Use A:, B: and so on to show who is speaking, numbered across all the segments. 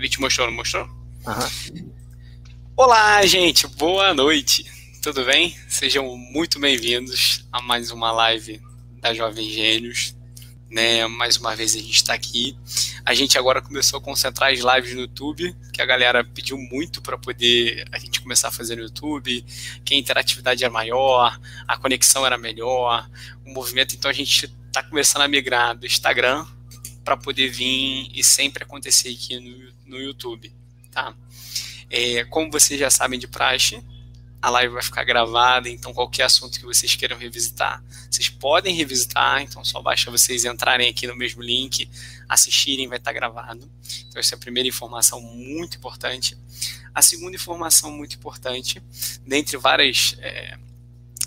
A: Ele te mostrou, não mostrou?
B: Uhum.
A: Olá, gente, boa noite. Tudo bem? Sejam muito bem-vindos a mais uma live da Jovem Gênios. Né? Mais uma vez a gente está aqui. A gente agora começou a concentrar as lives no YouTube, que a galera pediu muito para poder a gente começar a fazer no YouTube, que a interatividade era maior, a conexão era melhor, o movimento. Então a gente está começando a migrar do Instagram para poder vir e sempre acontecer aqui no, no YouTube, tá? É, como vocês já sabem de praxe, a live vai ficar gravada, então qualquer assunto que vocês queiram revisitar, vocês podem revisitar, então só basta vocês entrarem aqui no mesmo link, assistirem, vai estar gravado. Então essa é a primeira informação muito importante. A segunda informação muito importante, dentre várias é,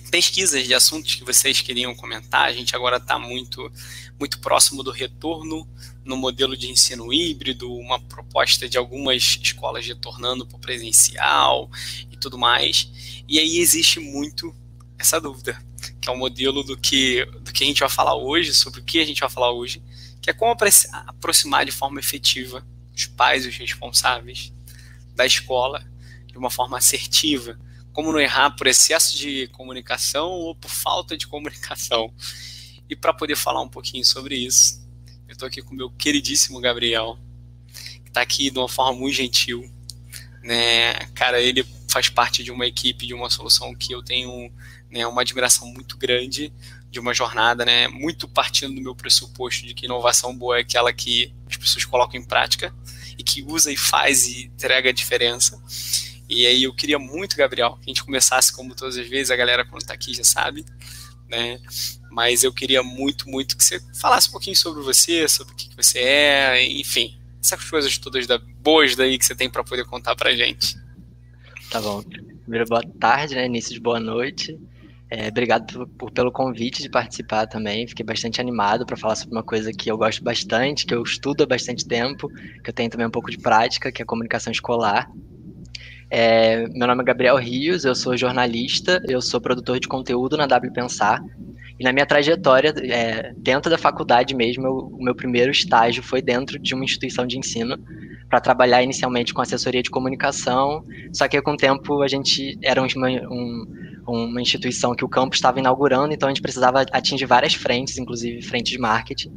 A: pesquisas de assuntos que vocês queriam comentar, a gente agora está muito, muito próximo do retorno no modelo de ensino híbrido, uma proposta de algumas escolas retornando para o presencial e tudo mais. E aí existe muito essa dúvida, que é o modelo do que, do que a gente vai falar hoje, sobre o que a gente vai falar hoje, que é como aproximar de forma efetiva os pais os responsáveis da escola de uma forma assertiva como não errar por excesso de comunicação ou por falta de comunicação. E para poder falar um pouquinho sobre isso, eu estou aqui com o meu queridíssimo Gabriel, que está aqui de uma forma muito gentil. Né? Cara, ele faz parte de uma equipe, de uma solução que eu tenho né, uma admiração muito grande de uma jornada, né, muito partindo do meu pressuposto de que inovação boa é aquela que as pessoas colocam em prática e que usa e faz e entrega a diferença. E aí eu queria muito, Gabriel, que a gente começasse como todas as vezes, a galera quando está aqui já sabe, né? Mas eu queria muito, muito que você falasse um pouquinho sobre você, sobre o que, você é, enfim, essas coisas todas da, boas daí que você tem para poder contar para gente.
B: Tá bom. Primeiro, boa tarde, né? Início de boa noite. É, obrigado por, por, pelo convite de participar também. Fiquei bastante animado para falar sobre uma coisa que eu gosto bastante, que eu estudo há bastante tempo, que eu tenho também um pouco de prática, que é a comunicação escolar. É, meu nome é Gabriel Rios, eu sou jornalista, eu sou produtor de conteúdo na W Pensar. E na minha trajetória, é, dentro da faculdade mesmo, eu, o meu primeiro estágio foi dentro de uma instituição de ensino para trabalhar inicialmente com assessoria de comunicação. Só que com o tempo a gente era uma, um, uma instituição que o campus estava inaugurando, então a gente precisava atingir várias frentes, inclusive frente de marketing.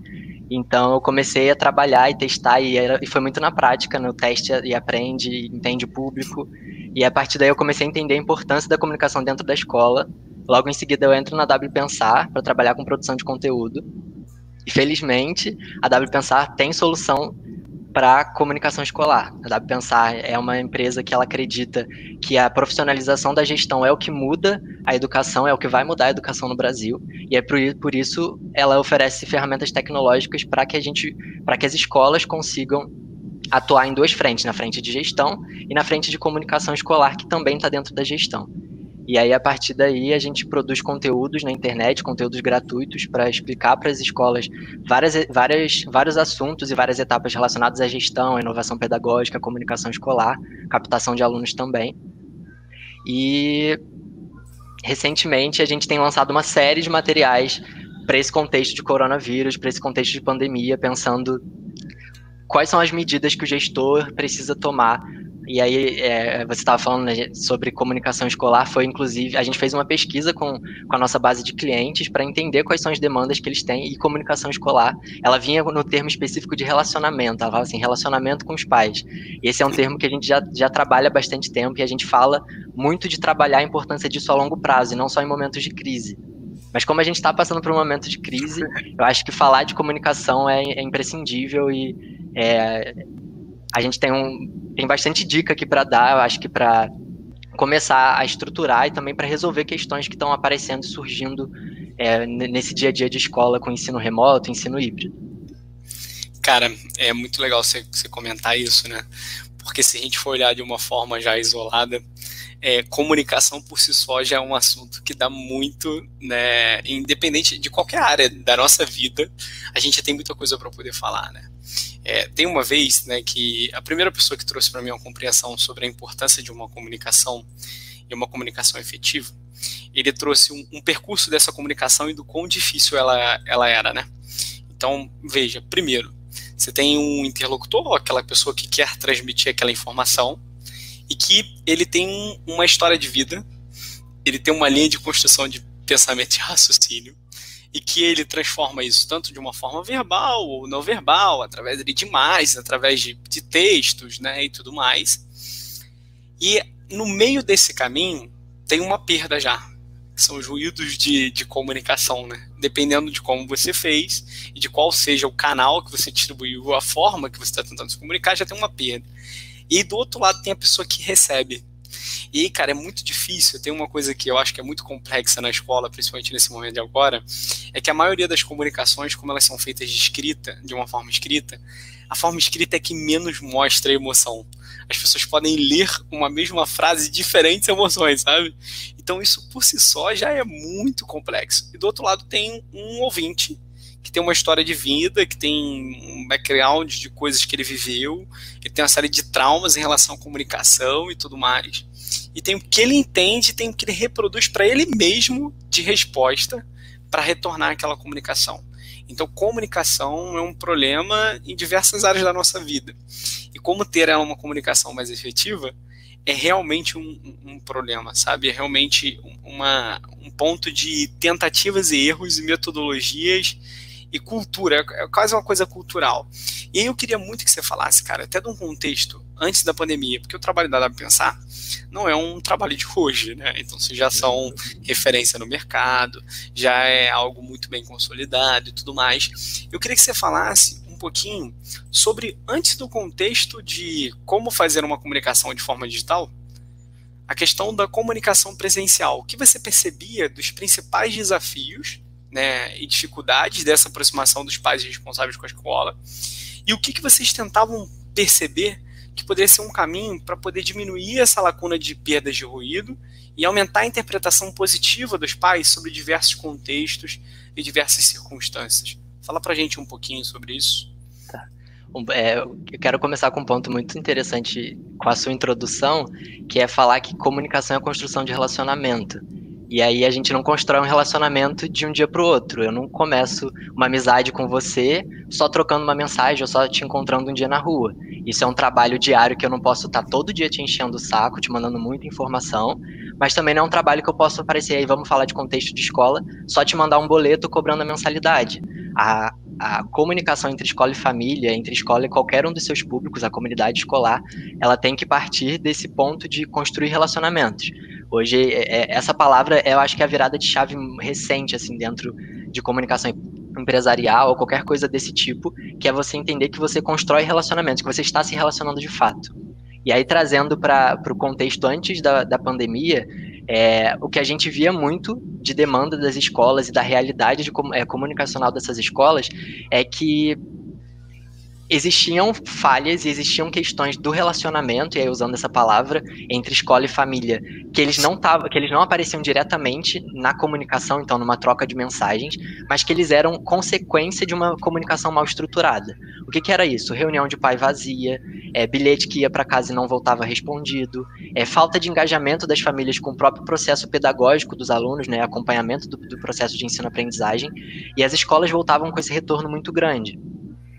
B: Então eu comecei a trabalhar e testar e, era, e foi muito na prática, no teste e aprende, entende o público. E a partir daí eu comecei a entender a importância da comunicação dentro da escola. Logo em seguida eu entro na W Pensar para trabalhar com produção de conteúdo. E felizmente a W Pensar tem solução para comunicação escolar. A W Pensar é uma empresa que ela acredita que a profissionalização da gestão é o que muda a educação, é o que vai mudar a educação no Brasil, e é por isso ela oferece ferramentas tecnológicas para que a gente, para que as escolas consigam atuar em duas frentes, na frente de gestão e na frente de comunicação escolar, que também está dentro da gestão. E aí, a partir daí, a gente produz conteúdos na internet, conteúdos gratuitos, para explicar para as escolas várias, várias, vários assuntos e várias etapas relacionadas à gestão, à inovação pedagógica, à comunicação escolar, captação de alunos também. E recentemente a gente tem lançado uma série de materiais para esse contexto de coronavírus, para esse contexto de pandemia, pensando quais são as medidas que o gestor precisa tomar e aí, é, você estava falando né, sobre comunicação escolar, foi inclusive, a gente fez uma pesquisa com, com a nossa base de clientes para entender quais são as demandas que eles têm e comunicação escolar, ela vinha no termo específico de relacionamento, ela falava assim, relacionamento com os pais. Esse é um termo que a gente já, já trabalha há bastante tempo e a gente fala muito de trabalhar a importância disso a longo prazo e não só em momentos de crise. Mas como a gente está passando por um momento de crise, eu acho que falar de comunicação é, é imprescindível e é, a gente tem, um, tem bastante dica aqui para dar, eu acho que para começar a estruturar e também para resolver questões que estão aparecendo e surgindo é, nesse dia a dia de escola com ensino remoto, ensino híbrido.
A: Cara, é muito legal você, você comentar isso, né? Porque se a gente for olhar de uma forma já isolada, é, comunicação por si só já é um assunto que dá muito, né? Independente de qualquer área da nossa vida, a gente tem muita coisa para poder falar, né? É, tem uma vez né, que a primeira pessoa que trouxe para mim uma compreensão sobre a importância de uma comunicação e uma comunicação efetiva, ele trouxe um, um percurso dessa comunicação e do quão difícil ela, ela era, né? Então, veja, primeiro, Você tem um interlocutor, aquela pessoa que quer transmitir aquela informação, e que ele tem uma história de vida, ele tem uma linha de construção de pensamento e raciocínio, e que ele transforma isso tanto de uma forma verbal ou não verbal, através de imagens, através de, de textos, né, e tudo mais. E no meio desse caminho tem uma perda já, são os ruídos de, de comunicação, né? Dependendo de como você fez e de qual seja o canal que você distribuiu, a forma que você está tentando se comunicar, já tem uma perda. E do outro lado tem a pessoa que recebe. E, cara, é muito difícil. Tem uma coisa que eu acho que é muito complexa na escola, principalmente nesse momento de agora, é que a maioria das comunicações, como elas são feitas de escrita, de uma forma escrita, a forma escrita é que menos mostra a emoção. As pessoas podem ler uma mesma frase diferentes emoções, sabe? Então isso por si só já é muito complexo. E do outro lado tem um ouvinte que tem uma história de vida, que tem um background de coisas que ele viveu, que tem uma série de traumas em relação à comunicação e tudo mais. E tem o que ele entende, tem o que ele reproduz para ele mesmo de resposta para retornar aquela comunicação. Então, comunicação é um problema em diversas áreas da nossa vida. E como ter uma comunicação mais efetiva é realmente um, um problema, sabe? É realmente uma, um ponto de tentativas e erros e metodologias e cultura, é quase uma coisa cultural. E aí eu queria muito que você falasse, cara, até de um contexto antes da pandemia, porque o trabalho da W Pensar não é um trabalho de hoje, né? Então vocês já são referência no mercado, já é algo muito bem consolidado e tudo mais. Eu queria que você falasse um pouquinho sobre, antes do contexto de como fazer uma comunicação de forma digital, a questão da comunicação presencial. O que você percebia dos principais desafios né, e dificuldades dessa aproximação dos pais responsáveis com a escola, e o que, que vocês tentavam perceber que poderia ser um caminho para poder diminuir essa lacuna de perdas de ruído e aumentar a interpretação positiva dos pais sobre diversos contextos e diversas circunstâncias. Fala para gente um pouquinho sobre isso.
B: Tá. É, eu quero começar com um ponto muito interessante com a sua introdução, que é falar que comunicação é construção de relacionamento. E aí a gente não constrói um relacionamento de um dia para o outro. Eu não começo uma amizade com você só trocando uma mensagem ou só te encontrando um dia na rua. Isso é um trabalho diário que eu não posso estar todo dia te enchendo o saco, te mandando muita informação, mas também não é um trabalho que eu posso aparecer aí, vamos falar de contexto de escola, só te mandar um boleto cobrando a mensalidade. A, a comunicação entre escola e família, entre escola e qualquer um dos seus públicos, a comunidade escolar, ela tem que partir desse ponto de construir relacionamentos. Hoje, é, é, essa palavra, eu acho que é a virada de chave recente, assim, dentro de comunicação empresarial ou qualquer coisa desse tipo, que é você entender que você constrói relacionamentos, que você está se relacionando de fato. E aí, trazendo para o contexto antes da, da pandemia, é, o que a gente via muito de demanda das escolas e da realidade de, é, comunicacional dessas escolas é que existiam falhas e existiam questões do relacionamento, e aí usando essa palavra, entre escola e família, que eles não tavam, que eles não apareciam diretamente na comunicação, então numa troca de mensagens, mas que eles eram consequência de uma comunicação mal estruturada. O que, que era isso? Reunião de pai vazia, é, bilhete que ia para casa e não voltava respondido, é, falta de engajamento das famílias com o próprio processo pedagógico dos alunos, né, acompanhamento do, do processo de ensino-aprendizagem, e as escolas voltavam com esse retorno muito grande.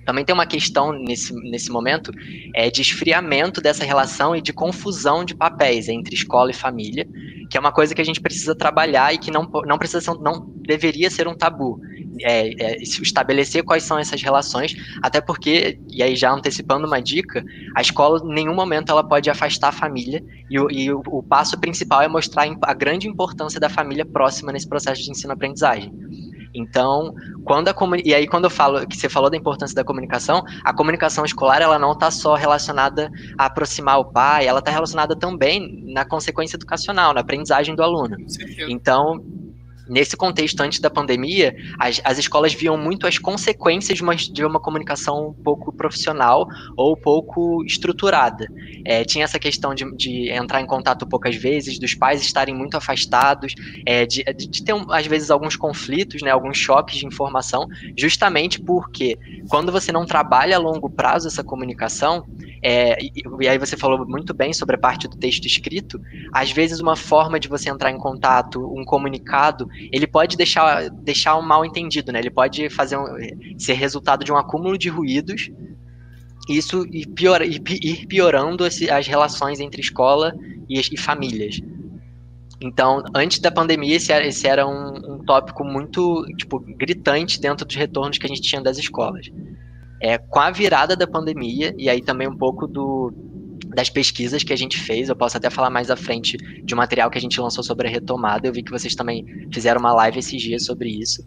B: Também tem uma questão nesse, nesse momento é, de esfriamento dessa relação e de confusão de papéis entre escola e família, que é uma coisa que a gente precisa trabalhar e que não, não, precisa ser, não deveria ser um tabu. É, é, estabelecer quais são essas relações, até porque, e aí já antecipando uma dica, a escola em nenhum momento ela pode afastar a família, e o, e o, o passo principal é mostrar a grande importância da família próxima nesse processo de ensino-aprendizagem. Então, quando a e aí quando eu falo que você falou da importância da comunicação, a comunicação escolar ela não está só relacionada a aproximar o pai, ela está relacionada também na consequência educacional, na aprendizagem do aluno. Então, nesse contexto antes da pandemia, as, as escolas viam muito as consequências de uma, de uma comunicação pouco profissional ou pouco estruturada. É, tinha essa questão de, de, entrar em contato poucas vezes, dos pais estarem muito afastados, é, de, de, ter, às vezes, alguns conflitos, né, alguns choques de informação, justamente porque quando você não trabalha a longo prazo essa comunicação, é, e, e, aí você falou muito bem sobre a parte do texto escrito. Às vezes, uma forma de você entrar em contato, um comunicado, ele pode deixar, deixar um mal entendido, né? Ele pode fazer um, ser resultado de um acúmulo de ruídos isso ir, pior, ir, piorando as relações entre escola e, e, famílias. Então, antes da pandemia, esse era, esse era um, um, tópico muito tipo, gritante dentro dos retornos que a gente tinha das escolas. É, com a virada da pandemia, e aí também um pouco do, das pesquisas que a gente fez, eu posso até falar mais à frente de um material que a gente lançou sobre a retomada, eu vi que vocês também fizeram uma live esses dias sobre isso.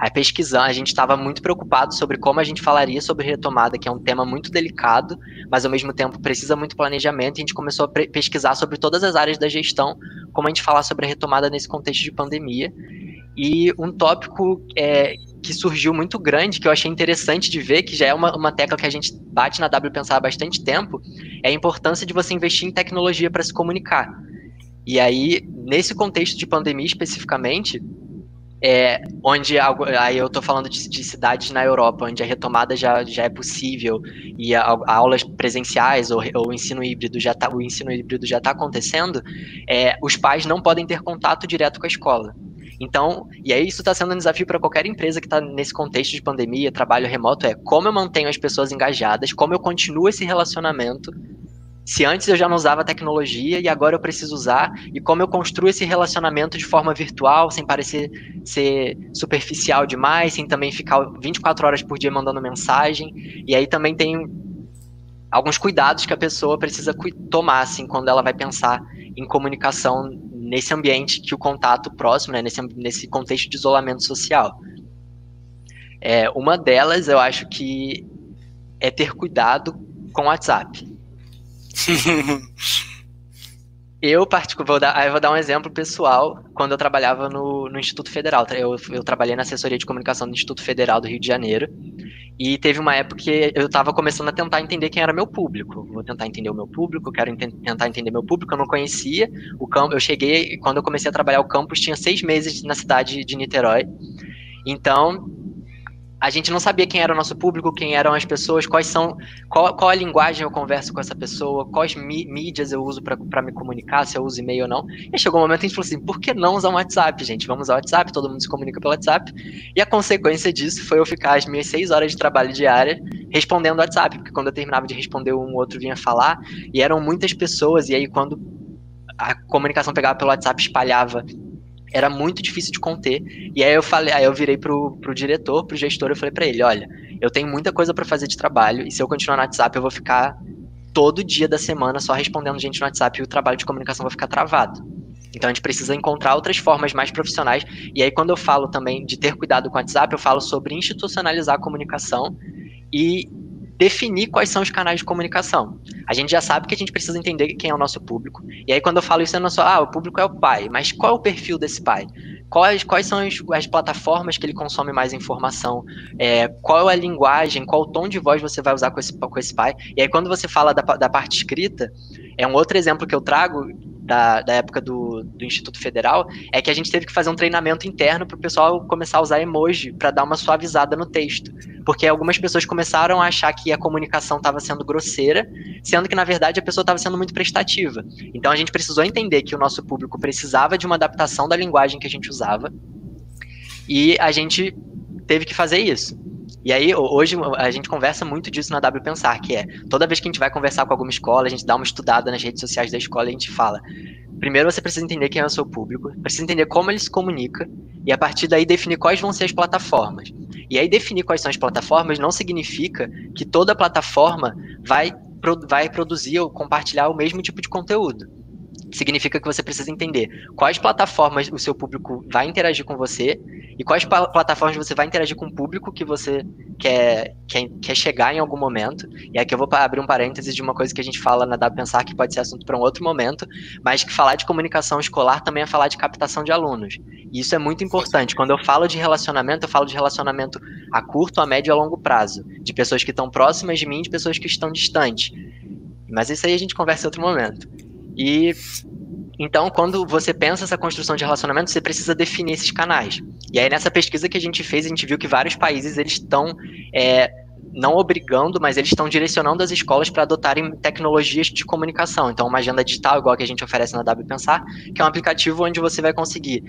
B: Aí pesquisando, a gente estava muito preocupado sobre como a gente falaria sobre retomada, que é um tema muito delicado, mas ao mesmo tempo precisa muito planejamento, e a gente começou a pesquisar sobre todas as áreas da gestão, como a gente falar sobre a retomada nesse contexto de pandemia. E um tópico é, que surgiu muito grande, que eu achei interessante de ver, que já é uma, uma tecla que a gente bate na W Pensar há bastante tempo, é a importância de você investir em tecnologia para se comunicar. E aí, nesse contexto de pandemia especificamente, é, onde aí eu estou falando de, de, cidades na Europa onde a retomada já, já é possível e a, a aulas presenciais ou, ou, o ensino híbrido já tá, o ensino híbrido já está acontecendo, é, os pais não podem ter contato direto com a escola. Então, e aí isso está sendo um desafio para qualquer empresa que está nesse contexto de pandemia, trabalho remoto, é como eu mantenho as pessoas engajadas, como eu continuo esse relacionamento se antes eu já não usava tecnologia e agora eu preciso usar, e como eu construo esse relacionamento de forma virtual, sem parecer ser superficial demais, sem também ficar 24 horas por dia mandando mensagem. E aí também tem alguns cuidados que a pessoa precisa tomar, assim, quando ela vai pensar em comunicação nesse ambiente que o contato próximo, né, nesse, nesse contexto de isolamento social. É, uma delas, eu acho que é ter cuidado com o WhatsApp eu, vou dar, eu vou dar um exemplo pessoal. Quando eu trabalhava no, no Instituto Federal, eu, eu trabalhei na assessoria de comunicação do Instituto Federal do Rio de Janeiro. E teve uma época que eu estava começando a tentar entender quem era meu público. Vou tentar entender o meu público, quero ent tentar entender meu público. Eu não conhecia o campo. Eu cheguei, quando eu comecei a trabalhar o campus, tinha seis meses na cidade de Niterói. Então, a gente não sabia quem era o nosso público, quem eram as pessoas, quais são, qual, qual a linguagem eu converso com essa pessoa, quais mídias eu uso para me comunicar, se eu uso e-mail ou não. E chegou um momento que a gente falou assim, por que não usar o WhatsApp, gente? Vamos usar o WhatsApp, todo mundo se comunica pelo WhatsApp. E a consequência disso foi eu ficar as minhas seis horas de trabalho diária respondendo o WhatsApp, porque quando eu terminava de responder, um outro vinha falar, e eram muitas pessoas, e aí quando a comunicação pegava pelo WhatsApp espalhava era muito difícil de conter. E aí eu falei, aí eu virei pro, pro diretor, pro gestor, eu falei para ele, olha, eu tenho muita coisa para fazer de trabalho, e se eu continuar no WhatsApp, eu vou ficar todo dia da semana só respondendo gente no WhatsApp e o trabalho de comunicação vai ficar travado. Então a gente precisa encontrar outras formas mais profissionais. E aí, quando eu falo também de ter cuidado com o WhatsApp, eu falo sobre institucionalizar a comunicação e definir quais são os canais de comunicação. A gente já sabe que a gente precisa entender quem é o nosso público. E aí, quando eu falo isso, eu não só, ah, o público é o pai, mas qual é o perfil desse pai? Quais, quais são as, as plataformas que ele consome mais informação? É, qual é a linguagem? Qual o tom de voz você vai usar com esse, com esse pai? E aí, quando você fala da, da parte escrita, é um outro exemplo que eu trago da, da época do, do Instituto Federal, é que a gente teve que fazer um treinamento interno para o pessoal começar a usar emoji para dar uma suavizada no texto. Porque algumas pessoas começaram a achar que a comunicação estava sendo grosseira, sendo que, na verdade, a pessoa estava sendo muito prestativa. Então a gente precisou entender que o nosso público precisava de uma adaptação da linguagem que a gente usava. E a gente teve que fazer isso. E aí, hoje, a gente conversa muito disso na W Pensar, que é, toda vez que a gente vai conversar com alguma escola, a gente dá uma estudada nas redes sociais da escola e a gente fala, primeiro você precisa entender quem é o seu público, precisa entender como ele se comunica, e a partir daí definir quais vão ser as plataformas. E aí definir quais são as plataformas não significa que toda plataforma vai, vai produzir ou compartilhar o mesmo tipo de conteúdo significa que você precisa entender quais plataformas o seu público vai interagir com você e quais plataformas você vai interagir com o público que você quer, quer, quer chegar em algum momento. E aqui eu vou abrir um parêntese de uma coisa que a gente fala na W Pensar, que pode ser assunto para um outro momento, mas que falar de comunicação escolar também é falar de captação de alunos. E isso é muito importante. Quando eu falo de relacionamento, eu falo de relacionamento a curto, a médio e a longo prazo. De pessoas que estão próximas de mim, de pessoas que estão distantes. Mas isso aí a gente conversa em outro momento. E então, quando você pensa essa construção de relacionamento, você precisa definir esses canais. E aí, nessa pesquisa que a gente fez, a gente viu que vários países eles estão é, não obrigando, mas eles estão direcionando as escolas para adotarem tecnologias de comunicação. Então, uma agenda digital, igual a que a gente oferece na W Pensar, que é um aplicativo onde você vai conseguir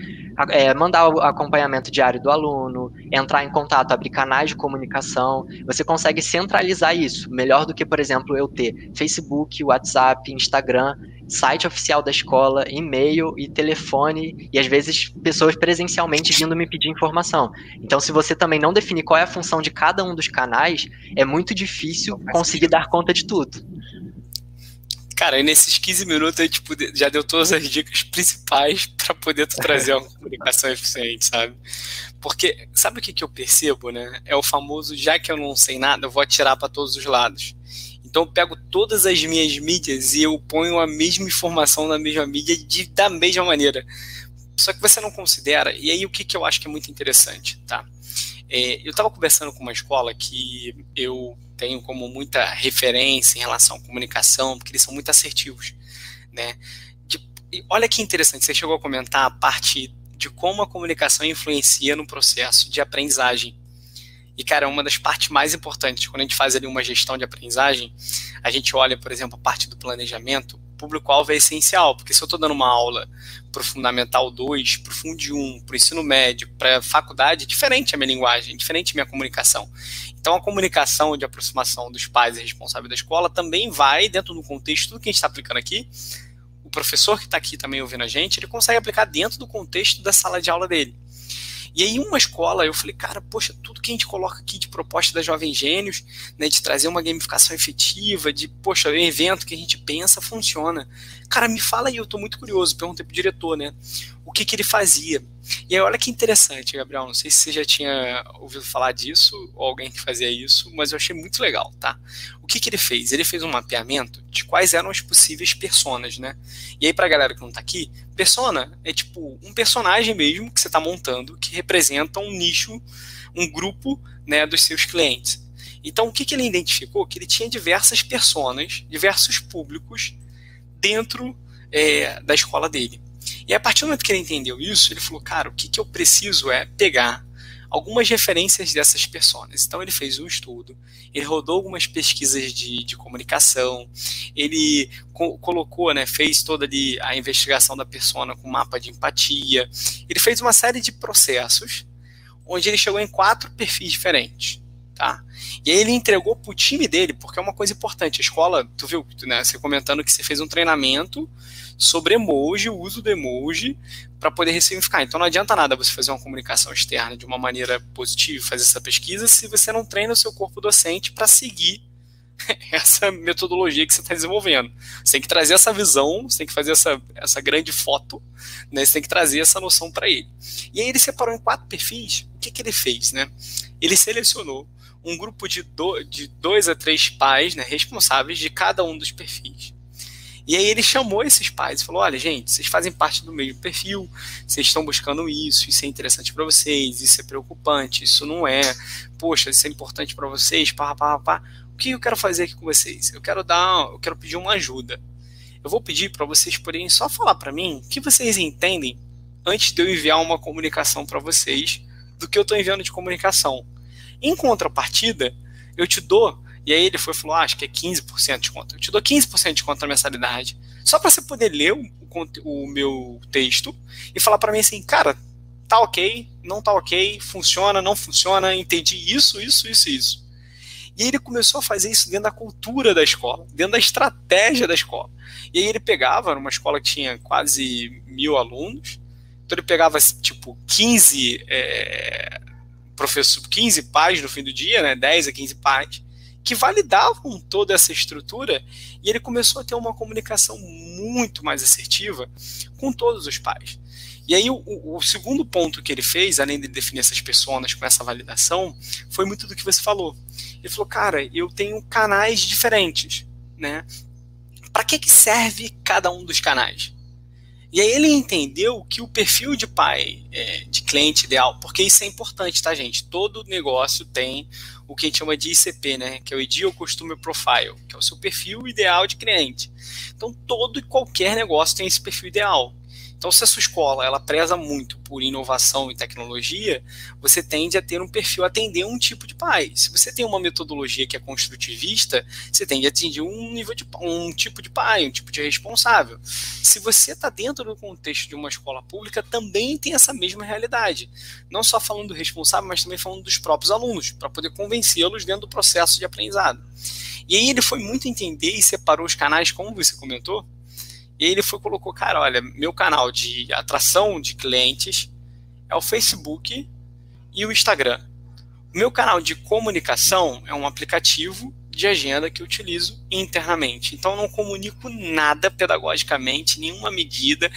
B: é, mandar o acompanhamento diário do aluno, entrar em contato, abrir canais de comunicação. Você consegue centralizar isso, melhor do que, por exemplo, eu ter Facebook, WhatsApp, Instagram site oficial da escola, e-mail e telefone, e às vezes pessoas presencialmente vindo me pedir informação. Então, se você também não definir qual é a função de cada um dos canais, é muito difícil conseguir dar conta de tudo.
A: Cara, e nesses 15 minutos a gente já deu todas as dicas principais para poder trazer uma comunicação eficiente, sabe? Porque sabe o que, que eu percebo, né? É o famoso já que eu não sei nada, eu vou atirar para todos os lados. Então eu pego todas as minhas mídias e eu ponho a mesma informação na mesma mídia de, da mesma maneira. Só que você não considera, e aí o que, que eu acho que é muito interessante, tá? É, eu estava conversando com uma escola que eu tenho como muita referência em relação à comunicação, porque eles são muito assertivos, né? De, olha que interessante, você chegou a comentar a parte de como a comunicação influencia no processo de aprendizagem. E, cara, uma das partes mais importantes, quando a gente faz ali uma gestão de aprendizagem, a gente olha, por exemplo, a parte do planejamento, público-alvo é essencial, porque se eu estou dando uma aula para o Fundamental 2, para o Fundi 1, para o ensino médio, para a faculdade, é diferente a minha linguagem, é diferente a minha comunicação. Então, a comunicação de aproximação dos pais e responsáveis da escola também vai, dentro do contexto, tudo que a gente está aplicando aqui, o professor que está aqui também ouvindo a gente, ele consegue aplicar dentro do contexto da sala de aula dele. E aí, uma escola, eu falei, cara, poxa, tudo que a gente coloca aqui de proposta da Jovem Gênios, né, de trazer uma gamificação efetiva, de, poxa, um evento que a gente pensa funciona. Cara, me fala aí, eu tô muito curioso, perguntei pro diretor, né, o que que ele fazia. E aí, olha que interessante, Gabriel, não sei se você já tinha ouvido falar disso, ou alguém que fazia isso, mas eu achei muito legal, tá? O que que ele fez? Ele fez um mapeamento de quais eram as possíveis personas, né? E aí, pra galera que não tá aqui, persona é tipo um personagem mesmo que você tá montando, que representa um nicho, um grupo, né, dos seus clientes. Então, o que que ele identificou? Que ele tinha diversas personas, diversos públicos dentro é, da escola dele. E a partir do momento que ele entendeu isso, ele falou, cara, o que, que eu preciso é pegar algumas referências dessas pessoas. Então ele fez um estudo, ele rodou algumas pesquisas de, de comunicação, ele co colocou, né, fez toda ali a investigação da persona com mapa de empatia, ele fez uma série de processos onde ele chegou em quatro perfis diferentes. Tá? E aí ele entregou para o time dele, porque é uma coisa importante. A escola, tu viu, né, você comentando que você fez um treinamento sobre emoji, o uso do emoji, para poder ressignificar. Então não adianta nada você fazer uma comunicação externa de uma maneira positiva, fazer essa pesquisa, se você não treina o seu corpo docente para seguir essa metodologia que você está desenvolvendo. Você tem que trazer essa visão, você tem que fazer essa, essa grande foto, né? você tem que trazer essa noção para ele. E aí ele separou em quatro perfis. O que, que ele fez? Né? Ele selecionou um grupo de, do, de dois a três pais né, responsáveis de cada um dos perfis. E aí ele chamou esses pais e falou: olha, gente, vocês fazem parte do mesmo perfil, vocês estão buscando isso, isso é interessante para vocês, isso é preocupante, isso não é, poxa, isso é importante para vocês, pá, pá, pá. O que eu quero fazer aqui com vocês? Eu quero dar, eu quero pedir uma ajuda. Eu vou pedir para vocês porém só falar para mim o que vocês entendem antes de eu enviar uma comunicação para vocês do que eu estou enviando de comunicação. Em contrapartida, eu te dou e aí ele foi falou: ah, acho que é 15% de conta. Eu te dou 15% de conta na mensalidade. Só para você poder ler o, o, meu texto e falar para mim assim, cara, tá ok, não tá ok, funciona, não funciona, entendi isso, isso, isso, isso. E ele começou a fazer isso dentro da cultura da escola, dentro da estratégia da escola. E aí ele pegava, numa escola que tinha quase mil alunos, então ele pegava tipo 15 é, professor, 15 pais no fim do dia, né, 10 a 15 pais, que validavam toda essa estrutura e ele começou a ter uma comunicação muito mais assertiva com todos os pais. E aí, o, o, segundo ponto que ele fez, além de definir essas pessoas com essa validação, foi muito do que você falou. Ele falou, cara, eu tenho canais diferentes, né? Para que, que serve cada um dos canais? E aí ele entendeu que o perfil de pai, é, de cliente ideal, porque isso é importante, tá, gente? Todo negócio tem o que a gente chama de ICP, né? Que é o Ideal Customer Profile, que é o seu perfil ideal de cliente. Então, todo e qualquer negócio tem esse perfil ideal. Então, se a sua escola ela preza muito por inovação e tecnologia, você tende a ter um perfil atender um tipo de pai. Se você tem uma metodologia que é construtivista, você tende a atingir um nível de um tipo de pai, um tipo de responsável. Se você está dentro do contexto de uma escola pública, também tem essa mesma realidade. Não só falando do responsável, mas também falando dos próprios alunos, para poder convencê-los dentro do processo de aprendizado. E aí ele foi muito entender e separou os canais, como você comentou, e ele foi colocou, cara, olha, meu canal de atração de clientes é o Facebook e o Instagram. O meu canal de comunicação é um aplicativo de agenda que eu utilizo internamente. Então, não comunico nada pedagogicamente, nenhuma medida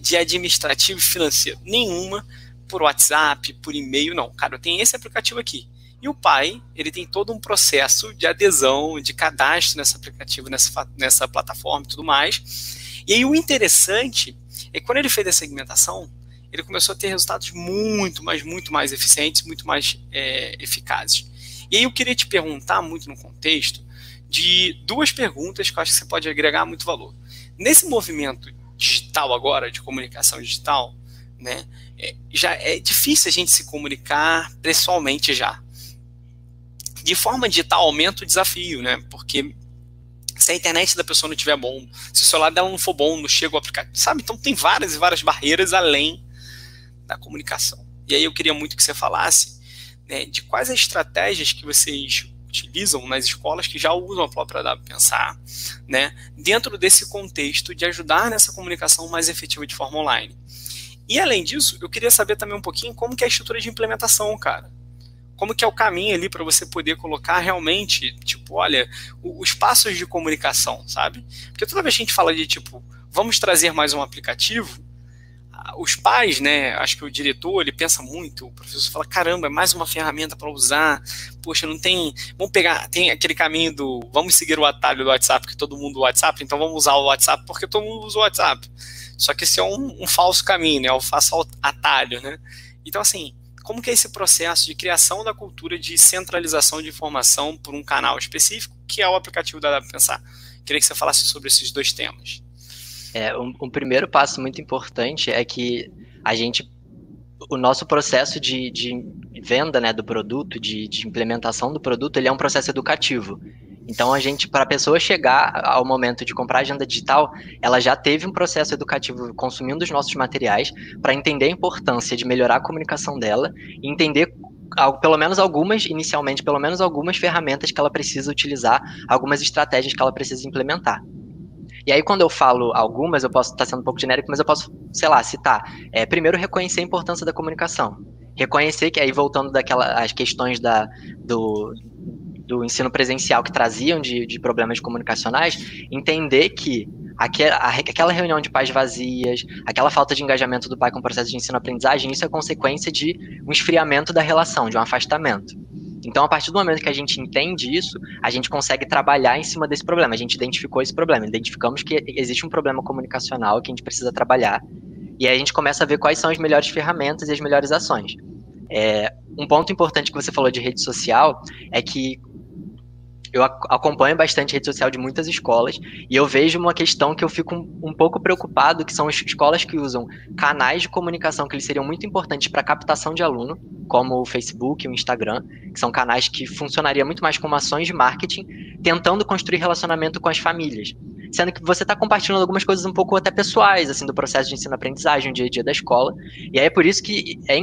A: de administrativo e financeiro, nenhuma por WhatsApp, por e-mail, não. Cara, eu tenho esse aplicativo aqui. E o pai, ele tem todo um processo de adesão, de cadastro nesse aplicativo, nessa, nessa plataforma e tudo mais. E aí o interessante é que quando ele fez a segmentação, ele começou a ter resultados muito, mas muito mais eficientes, muito mais é, eficazes. E aí eu queria te perguntar, muito no contexto, de duas perguntas que eu acho que você pode agregar muito valor. Nesse movimento digital agora, de comunicação digital, né, é, já é difícil a gente se comunicar pessoalmente já de forma digital aumenta o desafio, né? Porque se a internet da pessoa não estiver bom, se o celular dela não for bom, não chega o aplicativo, sabe? Então tem várias e várias barreiras além da comunicação. E aí eu queria muito que você falasse né, de quais as estratégias que vocês utilizam nas escolas que já usam a própria W Pensar, né, dentro desse contexto de ajudar nessa comunicação mais efetiva de forma online. E além disso, eu queria saber também um pouquinho como que é a estrutura de implementação, cara como que é o caminho ali para você poder colocar realmente, tipo, olha, os passos de comunicação, sabe? Porque toda vez que a gente fala de, tipo, vamos trazer mais um aplicativo, os pais, né, acho que o diretor, ele pensa muito, o professor fala, caramba, é mais uma ferramenta para usar, poxa, não tem, vamos pegar, tem aquele caminho do, vamos seguir o atalho do WhatsApp, que todo mundo usa WhatsApp, então vamos usar o WhatsApp porque todo mundo usa o WhatsApp. Só que esse é um, um falso caminho, né, é o falso atalho, né. Então, assim, como que é esse processo de criação da cultura de centralização de informação por um canal específico, que é o aplicativo da Dá Pensar? Queria que você falasse sobre esses dois temas.
B: É, um, um, primeiro passo muito importante é que a gente, o nosso processo de, de venda né, do produto, de, de implementação do produto, ele é um processo educativo. Então a gente, para a pessoa chegar ao momento de comprar agenda digital, ela já teve um processo educativo consumindo os nossos materiais para entender a importância de melhorar a comunicação dela e entender pelo menos algumas, inicialmente, pelo menos algumas ferramentas que ela precisa utilizar, algumas estratégias que ela precisa implementar. E aí, quando eu falo algumas, eu posso estar sendo um pouco genérico, mas eu posso, sei lá, citar. É, primeiro, reconhecer a importância da comunicação. Reconhecer que aí, voltando daquelas questões da, do, do ensino presencial que traziam de, de problemas comunicacionais, entender que aquela reunião de pais vazias, aquela falta de engajamento do pai com o processo de ensino-aprendizagem, isso é consequência de um esfriamento da relação, de um afastamento. Então, a partir do momento que a gente entende isso, a gente consegue trabalhar em cima desse problema. A gente identificou esse problema, identificamos que existe um problema comunicacional que a gente precisa trabalhar, e aí a gente começa a ver quais são as melhores ferramentas e as melhores ações. É, um ponto importante que você falou de rede social é que eu acompanho bastante rede social de muitas escolas e eu vejo uma questão que eu fico um, um pouco preocupado, que são as escolas que usam canais de comunicação que eles seriam muito importantes para captação de aluno, como o Facebook o Instagram, que são canais que funcionariam muito mais como ações de marketing, tentando construir relacionamento com as famílias sendo que você está compartilhando algumas coisas um pouco até pessoais, assim, do processo de ensino-aprendizagem, dia a dia da escola. E aí é por isso que é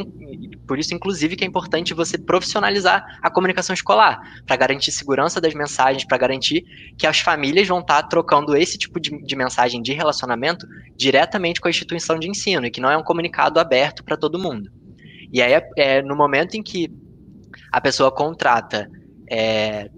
B: por isso, inclusive, que é importante você profissionalizar a comunicação escolar, para garantir segurança das mensagens, para garantir que as famílias vão estar tá trocando esse tipo de, de mensagem de relacionamento diretamente com a instituição de ensino, e que não é um comunicado aberto para todo mundo. E aí, é, é, no momento em que a pessoa contrata é,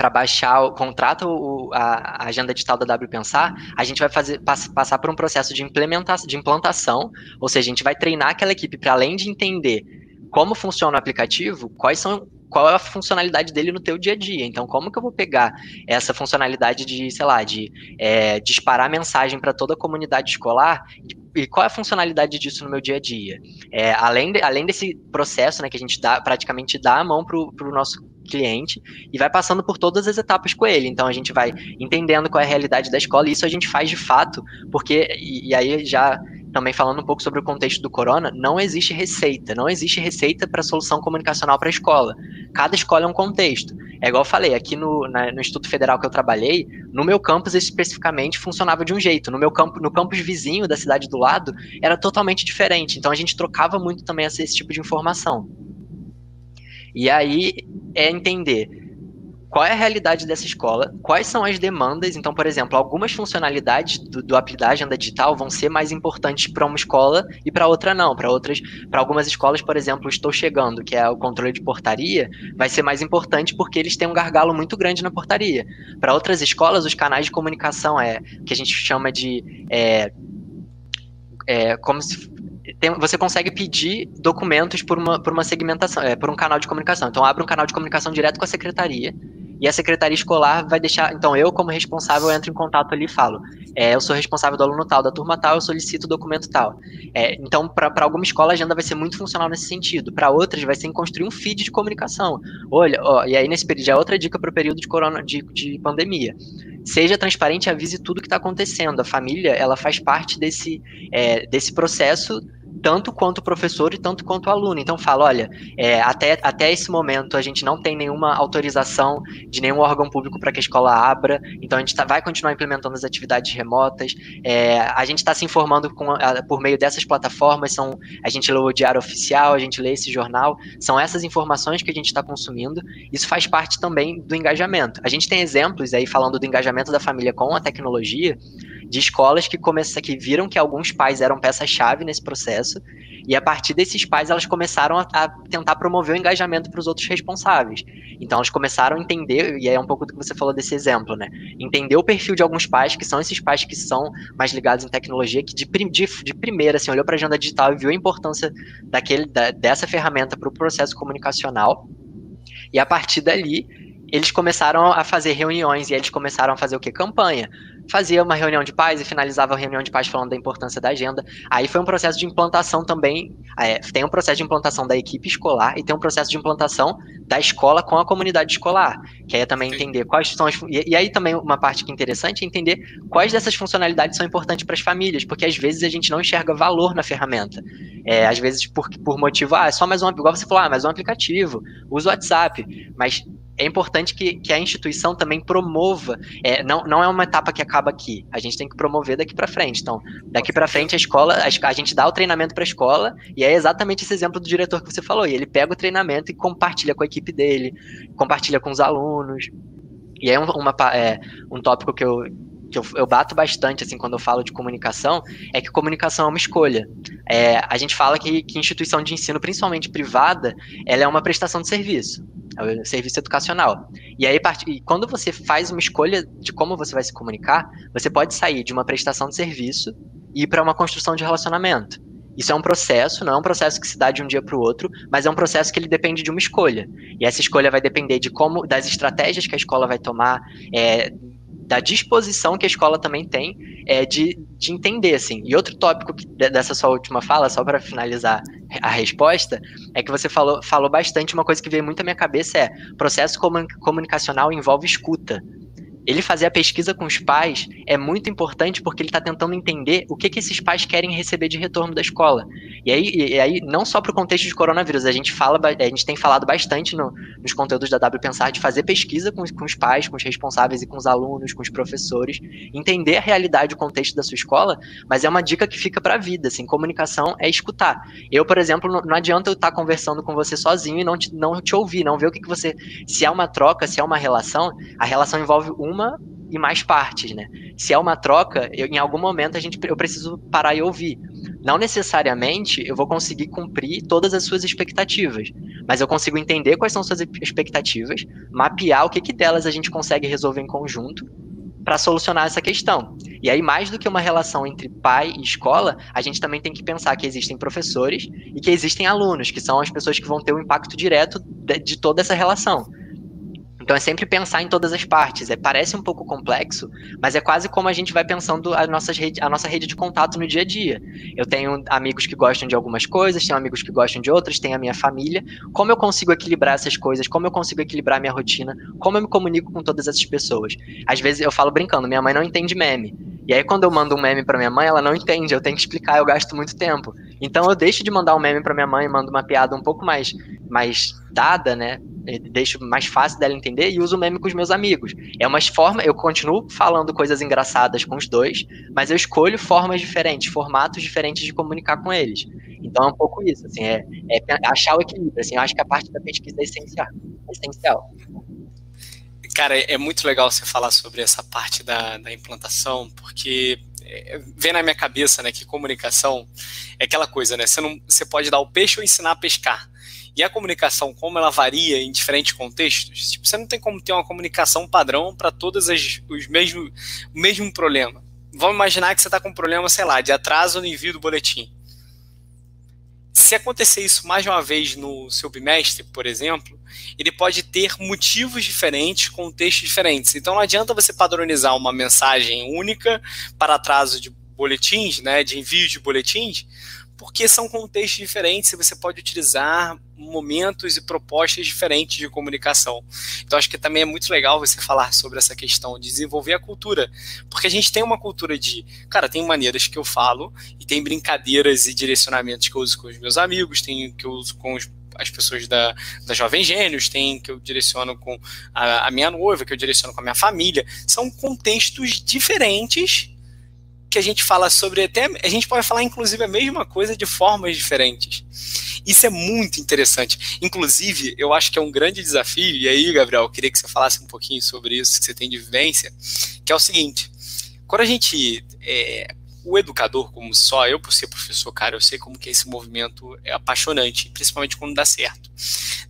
B: para baixar, contrata o, a, a, agenda digital da W Pensar, a gente vai fazer, pass, passar por um processo de implementação, de implantação, ou seja, a gente vai treinar aquela equipe para além de entender como funciona o aplicativo, quais são qual é a funcionalidade dele no teu dia a dia. Então, como que eu vou pegar essa funcionalidade de, sei lá, de é, disparar mensagem para toda a comunidade escolar e qual é a funcionalidade disso no meu dia a dia? É, além, de, além desse processo, né, que a gente dá, praticamente dá a mão para o nosso cliente e vai passando por todas as etapas com ele. Então a gente vai entendendo qual é a realidade da escola e isso a gente faz de fato, porque, e, e aí já também falando um pouco sobre o contexto do corona, não existe receita, não existe receita para solução comunicacional para a escola. Cada escola é um contexto. É igual eu falei, aqui no, na, no Instituto Federal que eu trabalhei, no meu campus especificamente funcionava de um jeito. No meu campo, no campus vizinho da cidade do lado, era totalmente diferente. Então a gente trocava muito também esse, esse tipo de informação. E aí é entender qual é a realidade dessa escola, quais são as demandas. Então, por exemplo, algumas funcionalidades do, do da agenda digital vão ser mais importantes para uma escola e para outra não. Para outras, para algumas escolas, por exemplo, Estou Chegando, que é o controle de portaria, vai ser mais importante porque eles têm um gargalo muito grande na portaria. Para outras escolas, os canais de comunicação é que a gente chama de é, é, como se tem, você consegue pedir documentos por uma, por uma segmentação, é, por um canal de comunicação. Então, abre um canal de comunicação direto com a secretaria e a secretaria escolar vai deixar. Então, eu, como responsável, entro em contato ali e falo: é, eu sou responsável do aluno tal, da turma tal, eu solicito o documento tal. É, então, para alguma escola, a agenda vai ser muito funcional nesse sentido. Para outras, vai ser em construir um feed de comunicação. Olha, ó, e aí nesse período, já é outra dica para o período de, corona, de, de pandemia. Seja transparente avise tudo que está acontecendo. A família, ela faz parte desse, é, desse processo tanto quanto professor e tanto quanto aluno. Então fala, olha, é, até, até esse momento a gente não tem nenhuma autorização de nenhum órgão público para que a escola abra, então a gente tá, vai continuar implementando as atividades remotas. É, a gente está se informando com, por meio dessas plataformas, são, a gente lê o diário oficial, a gente lê esse jornal, são essas informações que a gente está consumindo. Isso faz parte também do engajamento. A gente tem exemplos aí falando do engajamento da família com a tecnologia, de escolas que começam que viram que alguns pais eram peça-chave nesse processo e a partir desses pais elas começaram a, a tentar promover o engajamento para os outros responsáveis. Então elas começaram a entender e é um pouco do que você falou desse exemplo, né? Entender o perfil de alguns pais que são esses pais que são mais ligados em tecnologia que de, de, de primeira assim olhou para a agenda digital e viu a importância daquele da, dessa ferramenta para o processo comunicacional e a partir dali eles começaram a fazer reuniões e eles começaram a fazer o que? Campanha fazia uma reunião de paz e finalizava a reunião de paz falando da importância da agenda. Aí foi um processo de implantação também. É, tem um processo de implantação da equipe escolar e tem um processo de implantação da escola com a comunidade escolar, que aí é também entender quais são as. E, e aí também uma parte que é interessante é entender quais dessas funcionalidades são importantes para as famílias, porque às vezes a gente não enxerga valor na ferramenta. É, às vezes por, por motivo, ah, é só mais um, igual você falou, ah, mais um aplicativo, usa o WhatsApp, mas é importante que, que a instituição também promova. É, não, não é uma etapa que acaba aqui. A gente tem que promover daqui para frente. Então, daqui para frente, a escola, a, a gente dá o treinamento para a escola, e é exatamente esse exemplo do diretor que você falou. E ele pega o treinamento e compartilha com a equipe dele, compartilha com os alunos. E é um, uma, é, um tópico que eu, que eu, eu, bato bastante assim quando eu falo de comunicação é que comunicação é uma escolha. É, a gente fala que, que instituição de ensino, principalmente privada, ela é uma prestação de serviço. É o serviço educacional. E aí, quando você faz uma escolha de como você vai se comunicar, você pode sair de uma prestação de serviço e ir para uma construção de relacionamento. Isso é um processo, não é um processo que se dá de um dia para o outro, mas é um processo que ele depende de uma escolha. E essa escolha vai depender de como, das estratégias que a escola vai tomar, é, da disposição que a escola também tem é, de, de entender, assim. E outro tópico que, dessa sua última fala, só para finalizar a resposta, é que você falou, falou bastante, uma coisa que veio muito à minha cabeça é, processo comunicacional envolve escuta ele fazer a pesquisa com os pais é muito importante porque ele está tentando entender o que, que esses pais querem receber de retorno da escola. E aí, e aí não só para o contexto de coronavírus, a gente fala, a gente tem falado bastante no, nos conteúdos da W Pensar de fazer pesquisa com, com os pais, com os responsáveis e com os alunos, com os professores, entender a realidade, o contexto da sua escola, mas é uma dica que fica para a vida, assim, comunicação é escutar. Eu, por exemplo, não, não adianta eu estar tá conversando com você sozinho e não te, não te ouvir, não ver o que, que você, se é uma troca, se é uma relação, a relação envolve uma uma e mais partes, né? Se é uma troca, eu, em algum momento a gente, eu preciso parar e ouvir. Não necessariamente eu vou conseguir cumprir todas as suas expectativas, mas eu consigo entender quais são suas expectativas, mapear o que, que delas a gente consegue resolver em conjunto para solucionar essa questão. E aí, mais do que uma relação entre pai e escola, a gente também tem que pensar que existem professores e que existem alunos, que são as pessoas que vão ter o um impacto direto de, de toda essa relação. Então é sempre pensar em todas as partes. É, parece um pouco complexo, mas é quase como a gente vai pensando a, nossas rede, a nossa rede de contato no dia a dia. Eu tenho amigos que gostam de algumas coisas, tenho amigos que gostam de outras, tenho a minha família. Como eu consigo equilibrar essas coisas? Como eu consigo equilibrar minha rotina? Como eu me comunico com todas essas pessoas? Às vezes eu falo brincando, minha mãe não entende meme. E aí, quando eu mando um meme para minha mãe, ela não entende, eu tenho que explicar, eu gasto muito tempo. Então, eu deixo de mandar um meme para minha mãe, mando uma piada um pouco mais, mais dada, né? Deixo mais fácil dela entender e uso meme com os meus amigos. É uma forma, eu continuo falando coisas engraçadas com os dois, mas eu escolho formas diferentes, formatos diferentes de comunicar com eles. Então, é um pouco isso, assim, é, é achar o equilíbrio. Assim, eu acho que a parte da pesquisa é essencial. É essencial.
A: Cara, é muito legal você falar sobre essa parte da, da implantação, porque é, vem na minha cabeça, né, que comunicação é aquela coisa, né, você, não, você pode dar o peixe ou ensinar a pescar. E a comunicação, como ela varia em diferentes contextos, tipo, você não tem como ter uma comunicação padrão para todos as, os mesmos, o mesmo problema. Vamos imaginar que você está com um problema, sei lá, de atraso no envio do boletim se acontecer isso mais uma vez no seu bimestre, por exemplo, ele pode ter motivos diferentes, contextos diferentes. Então não adianta você padronizar uma mensagem única para atraso de boletins, né, de envio de boletins, porque são contextos diferentes e você pode utilizar momentos e propostas diferentes de comunicação. Então acho que também é muito legal você falar sobre essa questão de desenvolver a cultura, porque a gente tem uma cultura de, cara, tem maneiras que eu falo e tem brincadeiras e direcionamentos que eu uso com os meus amigos, tem que eu uso com os as pessoas da, da Jovem Gênios, tem que eu direciono com a, a minha noiva, que eu direciono com a minha família. São contextos diferentes que a gente fala sobre até a gente pode falar inclusive a mesma coisa de formas diferentes. Isso é muito interessante. Inclusive, eu acho que é um grande desafio, e aí, Gabriel, eu queria que você falasse um pouquinho sobre isso, que você tem de vivência, que é o seguinte: quando a gente. É, o educador, como só eu, por ser professor, cara, eu sei como que esse movimento é apaixonante, principalmente quando dá certo.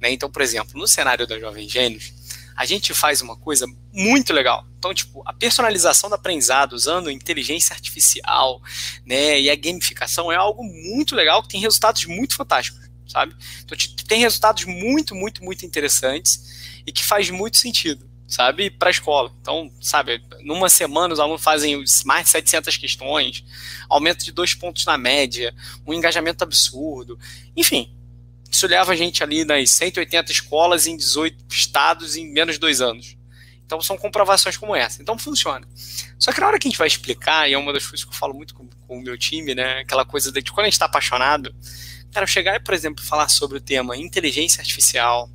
A: Né? Então, por exemplo, no cenário da Jovem Gênios, a gente faz uma coisa muito legal. Então, tipo, a personalização do aprendizado usando inteligência artificial, né, e a gamificação é algo muito legal que tem resultados muito fantásticos, sabe? Então, tem resultados muito, muito, muito interessantes e que faz muito sentido, sabe, para a escola. Então, sabe, numa semana os alunos fazem mais de 700 questões, aumento de dois pontos na média, um engajamento absurdo, enfim, isso leva a gente ali nas 180 escolas em 18 estados em menos de dois anos. Então são comprovações como essa. Então funciona. Só que na hora que a gente vai explicar, e é uma das coisas que eu falo muito com, com o meu time, né? Aquela coisa de quando a gente está apaixonado, cara, chegar e, por exemplo, falar sobre o tema inteligência artificial,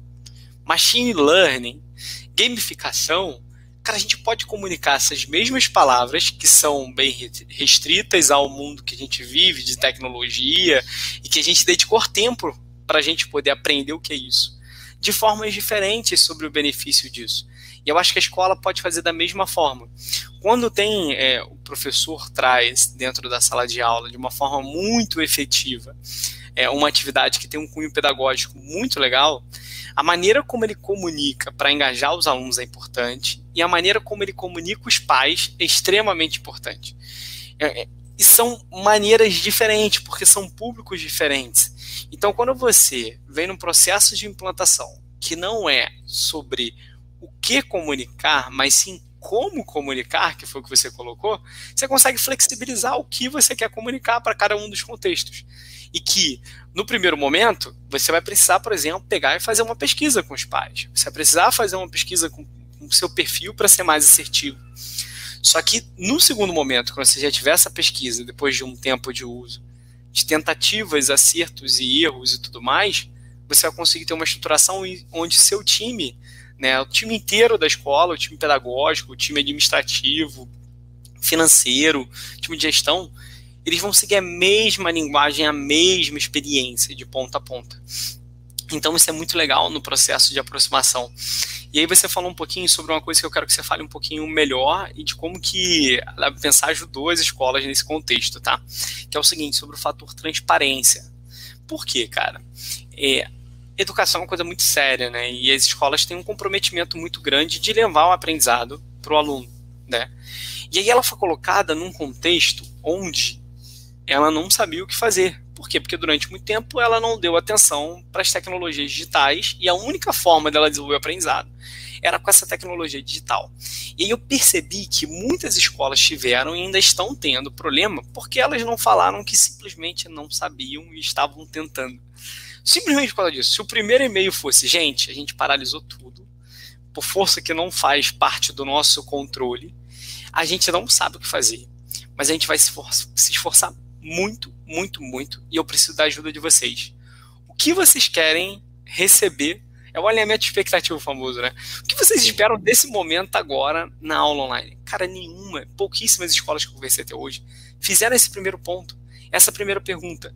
A: machine learning, gamificação, cara, a gente pode comunicar essas mesmas palavras que são bem restritas ao mundo que a gente vive de tecnologia e que a gente dedicou tempo para a gente poder aprender o que é isso, de formas diferentes sobre o benefício disso. E eu acho que a escola pode fazer da mesma forma. Quando tem é, o professor traz dentro da sala de aula de uma forma muito efetiva é, uma atividade que tem um cunho pedagógico muito legal, a maneira como ele comunica para engajar os alunos é importante e a maneira como ele comunica os pais é extremamente importante. É, é e são maneiras diferentes, porque são públicos diferentes. Então, quando você vem num processo de implantação que não é sobre o que comunicar, mas sim como comunicar, que foi o que você colocou, você consegue flexibilizar o que você quer comunicar para cada um dos contextos. E que, no primeiro momento, você vai precisar, por exemplo, pegar e fazer uma pesquisa com os pais. Você vai precisar fazer uma pesquisa com o seu perfil para ser mais assertivo. Só que, no segundo momento, quando você já tiver essa pesquisa, depois de um tempo de uso, de tentativas, acertos e erros e tudo mais, você vai conseguir ter uma estruturação onde seu time, né, o time inteiro da escola, o time pedagógico, o time administrativo, financeiro, time de gestão, eles vão seguir a mesma linguagem, a mesma experiência de ponta a ponta. Então isso é muito legal no processo de aproximação. E aí você falou um pouquinho sobre uma coisa que eu quero que você fale um pouquinho melhor e de como que a pensar ajudou as escolas nesse contexto, tá? Que é o seguinte, sobre o fator transparência. Por quê, cara? É, educação é uma coisa muito séria, né? E as escolas têm um comprometimento muito grande de levar o aprendizado para o aluno, né? E aí ela foi colocada num contexto onde ela não sabia o que fazer. Por quê? Porque durante muito tempo ela não deu atenção para as tecnologias digitais e a única forma dela desenvolver o aprendizado era com essa tecnologia digital. E eu percebi que muitas escolas tiveram e ainda estão tendo problema porque elas não falaram que simplesmente não sabiam e estavam tentando. Simplesmente por causa disso. Se o primeiro e-mail fosse, gente, a gente paralisou tudo, por força que não faz parte do nosso controle, a gente não sabe o que fazer. mas a gente vai se esforçar muito, muito, muito, e eu preciso da ajuda de vocês. O que vocês querem receber é o alinhamento de expectativa famoso, né? O que vocês esperam desse momento agora na aula online? Cara, nenhuma, pouquíssimas escolas que eu conversei até hoje fizeram esse primeiro ponto, essa primeira pergunta.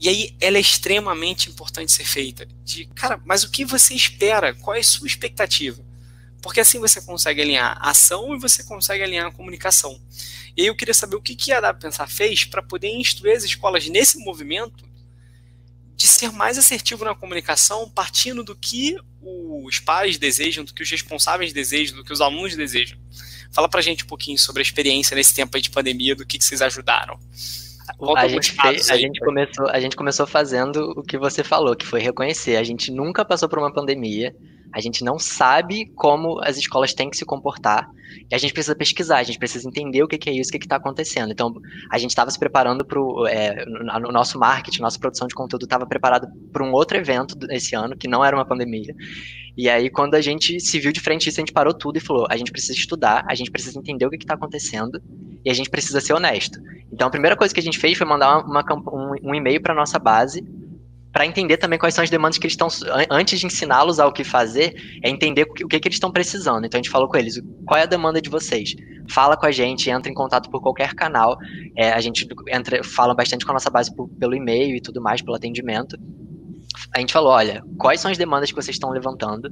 A: E aí ela é extremamente importante ser feita. De, cara, mas o que você espera? Qual é a sua expectativa? Porque assim você consegue alinhar a ação e você consegue alinhar a comunicação. E aí eu queria saber o que, que a Dab Pensar fez para poder instruir as escolas nesse movimento de ser mais assertivo na comunicação, partindo do que os pais desejam, do que os responsáveis desejam, do que os alunos desejam. Fala pra gente um pouquinho sobre a experiência nesse tempo de pandemia, do que, que vocês ajudaram.
B: A gente, fez, a, gente começou, a gente começou fazendo o que você falou, que foi reconhecer. A gente nunca passou por uma pandemia, a gente não sabe como as escolas têm que se comportar. E a gente precisa pesquisar, a gente precisa entender o que, é isso, o que está acontecendo. Então, a gente estava se preparando para o é, no nosso marketing, nossa produção de conteúdo estava preparado para um outro evento esse ano, que não era uma pandemia. E aí, quando a gente se viu de frente isso, a gente parou tudo e falou: a gente precisa estudar, a gente precisa entender o que está acontecendo e a gente precisa ser honesto. Então, a primeira coisa que a gente fez foi mandar uma, uma, um, um e-mail para nossa base para entender também quais são as demandas que eles estão, antes de ensiná-los ao que fazer, é entender o que, que eles estão precisando. Então a gente falou com eles, qual é a demanda de vocês? Fala com a gente, entra em contato por qualquer canal. É, a gente entra, fala bastante com a nossa base por, pelo e-mail e tudo mais, pelo atendimento. A gente falou, olha, quais são as demandas que vocês estão levantando?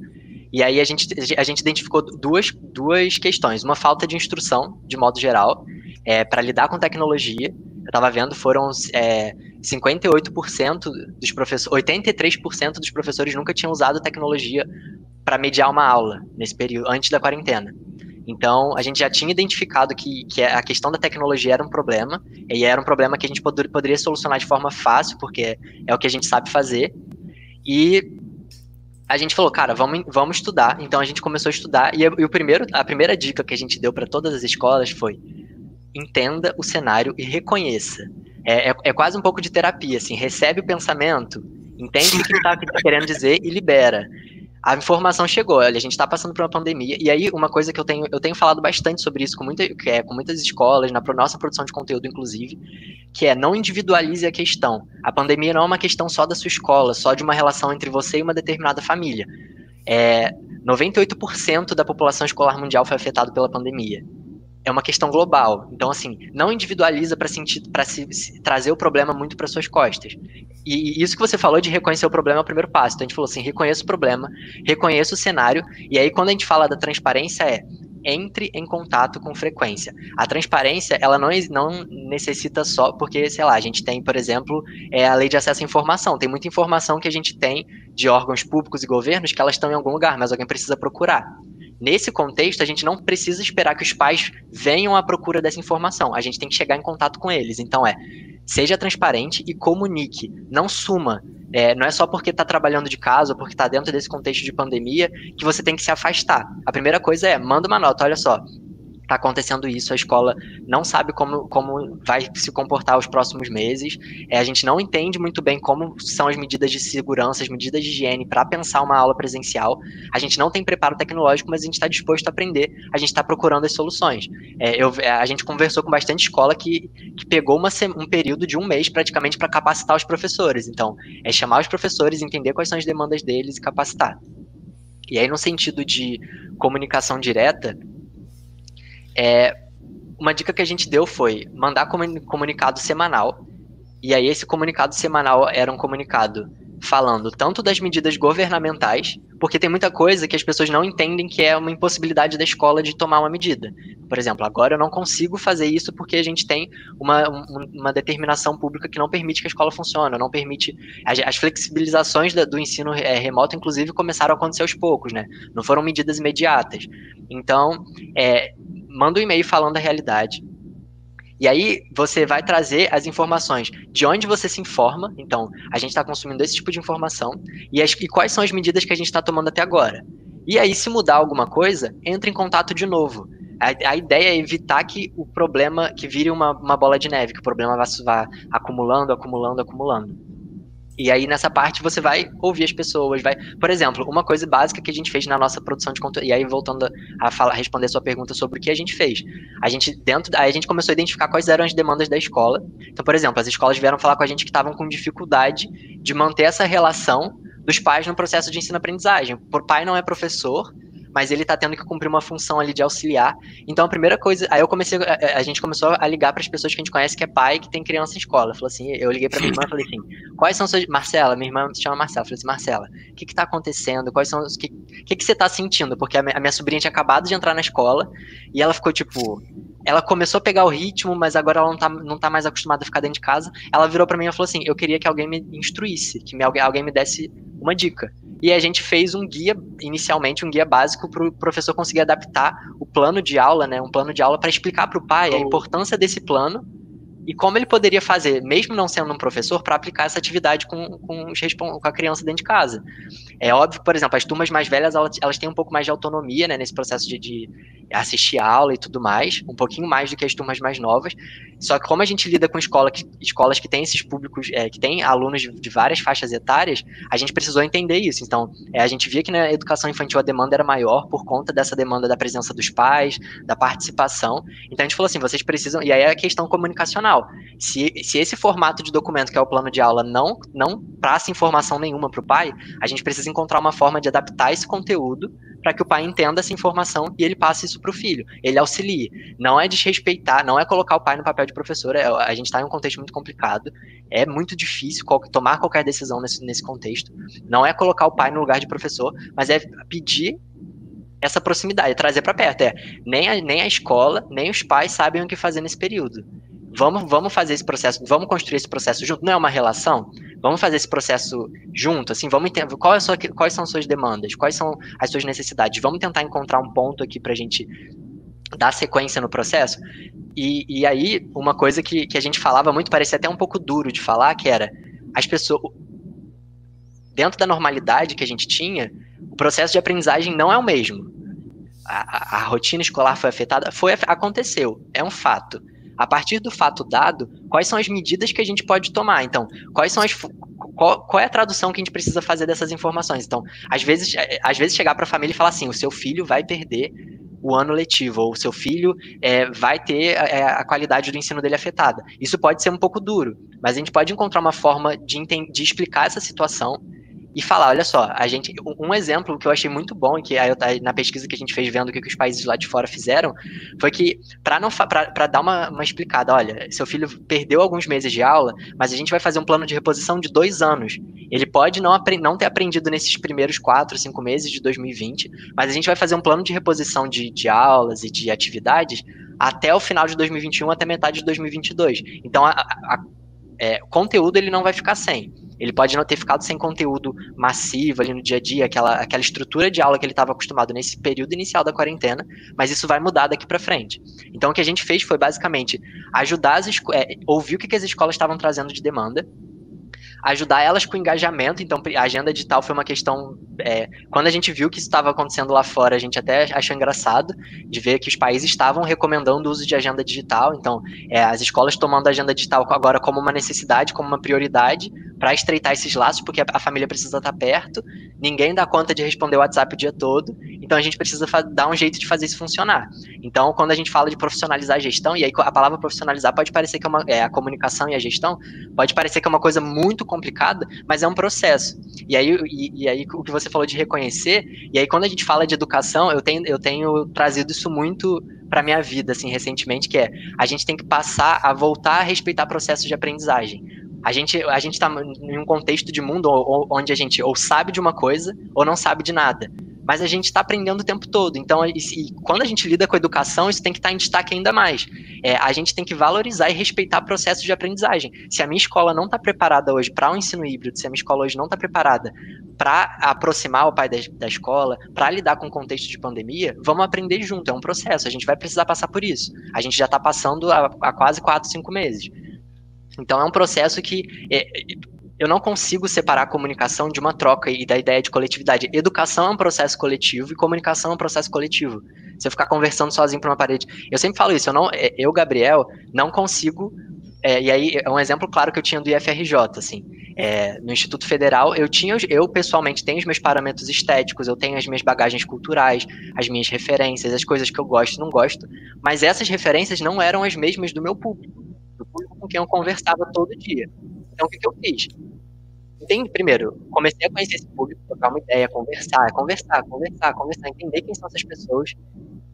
B: E aí a gente, a gente identificou duas, duas questões. Uma falta de instrução, de modo geral, é, para lidar com tecnologia. Eu estava vendo, foram é, 58% dos professores, 83% dos professores nunca tinham usado tecnologia para mediar uma aula nesse período, antes da quarentena. Então, a gente já tinha identificado que, que a questão da tecnologia era um problema, e era um problema que a gente pod poderia solucionar de forma fácil, porque é o que a gente sabe fazer. E a gente falou, cara, vamos, vamos estudar. Então, a gente começou a estudar, e, e o primeiro, a primeira dica que a gente deu para todas as escolas foi: entenda o cenário e reconheça. É, é, é, quase um pouco de terapia, assim, recebe o pensamento, entende o que está querendo dizer e libera. A informação chegou, olha, a gente está passando por uma pandemia, e aí uma coisa que eu tenho, eu tenho falado bastante sobre isso com, muita, é, com muitas escolas, na nossa produção de conteúdo, inclusive, que é não individualize a questão. A pandemia não é uma questão só da sua escola, só de uma relação entre você e uma determinada família. É, 98% da população escolar mundial foi afetada pela pandemia é uma questão global. Então, assim, não individualiza para se, se, trazer o problema muito para suas costas. E, e isso que você falou de reconhecer o problema é o primeiro passo. Então, a gente falou assim: reconheça o problema, reconheça o cenário. E aí, quando a gente fala da transparência, é entre em contato com frequência. A transparência, ela não, não necessita só, porque, sei lá, a gente tem, por exemplo, é a lei de acesso à informação. Tem muita informação que a gente tem de órgãos públicos e governos que elas estão em algum lugar, mas alguém precisa procurar. Nesse contexto, a gente não precisa esperar que os pais venham à procura dessa informação. A gente tem que chegar em contato com eles. Então é, seja transparente e comunique. Não suma. É, não é só porque está trabalhando de casa ou porque está dentro desse contexto de pandemia que você tem que se afastar. A primeira coisa é, manda uma nota, olha só, está acontecendo isso, a escola não sabe como, como vai se comportar os próximos meses, é, a gente não entende muito bem como são as medidas de segurança, as medidas de higiene para pensar uma aula presencial, a gente não tem preparo tecnológico, mas a gente está disposto a aprender, a gente está procurando as soluções. É, eu, é, a gente conversou com bastante escola que, que pegou uma, um período de um mês praticamente para capacitar os professores, então, é chamar os professores, entender quais são as demandas deles e capacitar. E aí, no sentido de comunicação direta, é, uma dica que a gente deu foi mandar comunicado semanal. E aí esse comunicado semanal era um comunicado falando tanto das medidas governamentais, porque tem muita coisa que as pessoas não entendem que é uma impossibilidade da escola de tomar uma medida. Por exemplo, agora eu não consigo fazer isso porque a gente tem uma, uma determinação pública que não permite que a escola funcione, não permite. As, as flexibilizações do ensino é, remoto, inclusive, começaram a acontecer aos poucos, né? Não foram medidas imediatas. Então, é, manda um e-mail falando a realidade. E aí você vai trazer as informações de onde você se informa. Então, a gente está consumindo esse tipo de informação e, as, e quais são as medidas que a gente está tomando até agora. E aí, se mudar alguma coisa, entre em contato de novo. A, a, ideia é evitar que o problema, que vire uma, uma bola de neve, que o problema vá, vá acumulando, acumulando, acumulando. E aí, nessa parte, você vai ouvir as pessoas, vai. Por exemplo, uma coisa básica que a gente fez na nossa produção de conteúdo. E aí, voltando a, falar, responder a sua pergunta sobre o que a gente fez. A gente, dentro. Aí a gente começou a identificar quais eram as demandas da escola. Então, por exemplo, as escolas vieram falar com a gente que estavam com dificuldade de manter essa relação dos pais no processo de ensino-aprendizagem. Por pai não é professor, mas ele tá tendo que cumprir uma função ali de auxiliar. Então a primeira coisa, aí eu comecei, a, a gente começou a ligar para as pessoas que a gente conhece que é pai que tem criança em escola. Falou assim, eu liguei para minha irmã e falei assim, quais são suas, Marcela, minha irmã se chama Marcela, falei assim, Marcela, o que que tá acontecendo? Quais são os que que que você tá sentindo? Porque a minha, a minha sobrinha tinha acabado de entrar na escola e ela ficou tipo, ela começou a pegar o ritmo, mas agora ela não tá, não tá mais acostumada a ficar dentro de casa. Ela virou para mim e falou assim: Eu queria que alguém me instruísse, que me, alguém me desse uma dica. E a gente fez um guia, inicialmente, um guia básico para o professor conseguir adaptar o plano de aula, né? Um plano de aula para explicar para o pai a importância desse plano e como ele poderia fazer, mesmo não sendo um professor, para aplicar essa atividade com, com, com, a criança dentro de casa. É óbvio, por exemplo, as turmas mais velhas, elas, elas têm um pouco mais de autonomia, né, nesse processo de, de assistir aula e tudo mais, um pouquinho mais do que as turmas mais novas, só que como a gente lida com escola que, escolas que têm esses públicos, é, que têm alunos de, de, várias faixas etárias, a gente precisou entender isso. Então, é, a gente via que na educação infantil a demanda era maior por conta dessa demanda da presença dos pais, da participação. Então a gente falou assim, vocês precisam, e aí é a questão comunicacional. Se, se esse formato de documento, que é o plano de aula, não, não passa informação nenhuma para o pai, a gente precisa encontrar uma forma de adaptar esse conteúdo para que o pai entenda essa informação e ele passe isso para o filho, ele auxilie. Não é desrespeitar, não é colocar o pai no papel de professor, é, a gente está em um contexto muito complicado, é muito difícil qual, tomar qualquer decisão nesse, nesse contexto. Não é colocar o pai no lugar de professor, mas é pedir essa proximidade, trazer para perto. É, nem a, nem a escola, nem os pais sabem o que fazer nesse período. Vamos, vamos fazer esse processo, vamos construir esse processo junto. Não é uma relação? Vamos fazer esse processo junto, assim, vamos entender qual é sua, quais são suas demandas, quais são as suas necessidades. Vamos tentar encontrar um ponto aqui para a gente dar sequência no processo. E, e aí, uma coisa que, que a gente falava muito, parecia até um pouco duro de falar, que era as pessoas. Dentro da normalidade que a gente tinha, o processo de aprendizagem não é o mesmo. A, a, a rotina escolar foi afetada, foi aconteceu, é um fato a partir do fato dado, quais são as medidas que a gente pode tomar? Então, quais são as qual, qual, é a tradução que a gente precisa fazer dessas informações? Então, às vezes, é, às vezes chegar para a família e falar assim: o seu filho vai perder o ano letivo, ou o seu filho é, vai ter é, a qualidade do ensino dele afetada. Isso pode ser um pouco duro, mas a gente pode encontrar uma forma de, de explicar essa situação e falar, olha só, a gente, um exemplo que eu achei muito bom, que aí, na pesquisa que a gente fez vendo o que, que os países lá de fora fizeram, foi que para não para dar uma, uma explicada, olha, seu filho perdeu alguns meses de aula, mas a gente vai fazer um plano de reposição de dois anos. Ele pode não, não ter aprendido nesses primeiros quatro, cinco meses de 2020, mas a gente vai fazer um plano de reposição de, de aulas e de atividades até o final de 2021, até metade de 2022. Então, a, a, a é, conteúdo ele não vai ficar sem. Ele pode não ter ficado sem conteúdo massivo ali no dia a dia, aquela, aquela estrutura de aula que ele estava acostumado nesse período inicial da quarentena, mas isso vai mudar daqui para frente. Então o que a gente fez foi basicamente ajudar as é, ouvir o que, que as escolas estavam trazendo de demanda, ajudar elas com engajamento. Então, a agenda digital foi uma questão. É, quando a gente viu que isso estava acontecendo lá fora, a gente até achou engraçado de ver que os países estavam recomendando o uso de agenda digital. Então, é, as escolas tomando a agenda digital agora como uma necessidade, como uma prioridade, para estreitar esses laços, porque a, família precisa estar perto, ninguém dá conta de responder o WhatsApp o dia todo, então a gente precisa dar um jeito de fazer isso funcionar. Então, quando a gente fala de profissionalizar a gestão, e aí a palavra profissionalizar pode parecer que é uma. É, a comunicação e a gestão pode parecer que é uma coisa muito complicada, mas é um processo. E aí, e, e, aí o que você falou de reconhecer, e aí quando a gente fala de educação, eu tenho, eu tenho trazido isso muito para minha vida, assim, recentemente, que é a gente tem que passar a voltar a respeitar processos de aprendizagem. A gente a gente está em um contexto de mundo onde a gente ou sabe de uma coisa ou não sabe de nada mas a gente está aprendendo o tempo todo. Então, e, e, quando a gente lida com a educação, isso tem que estar tá em destaque ainda mais. É, a gente tem que valorizar e respeitar processos de aprendizagem. Se a minha escola não está preparada hoje para o um ensino híbrido, se a minha escola hoje não está preparada para aproximar o pai da, da escola, para lidar com o contexto de pandemia, vamos aprender junto. É um processo. A gente vai precisar passar por isso. A gente já está passando há, há quase quatro, cinco meses. Então é um processo que é, eu não consigo separar a comunicação de uma troca e da ideia de coletividade. Educação é um processo coletivo e comunicação é um processo coletivo. Se eu ficar conversando sozinho para uma parede, eu sempre falo isso. Eu não, eu Gabriel, não consigo. É, e aí é um exemplo claro que eu tinha do IFRJ, assim. É, no Instituto Federal, eu tinha, eu pessoalmente tenho os meus parâmetros estéticos, eu tenho as minhas bagagens culturais, as minhas referências, as coisas que eu gosto e não gosto, mas essas referências não eram as mesmas do meu público, do público com quem eu conversava todo dia. Então, o que, que eu fiz? Entende? Primeiro, comecei a conhecer esse público, trocar uma ideia, conversar, conversar, conversar, conversar, entender quem são essas pessoas,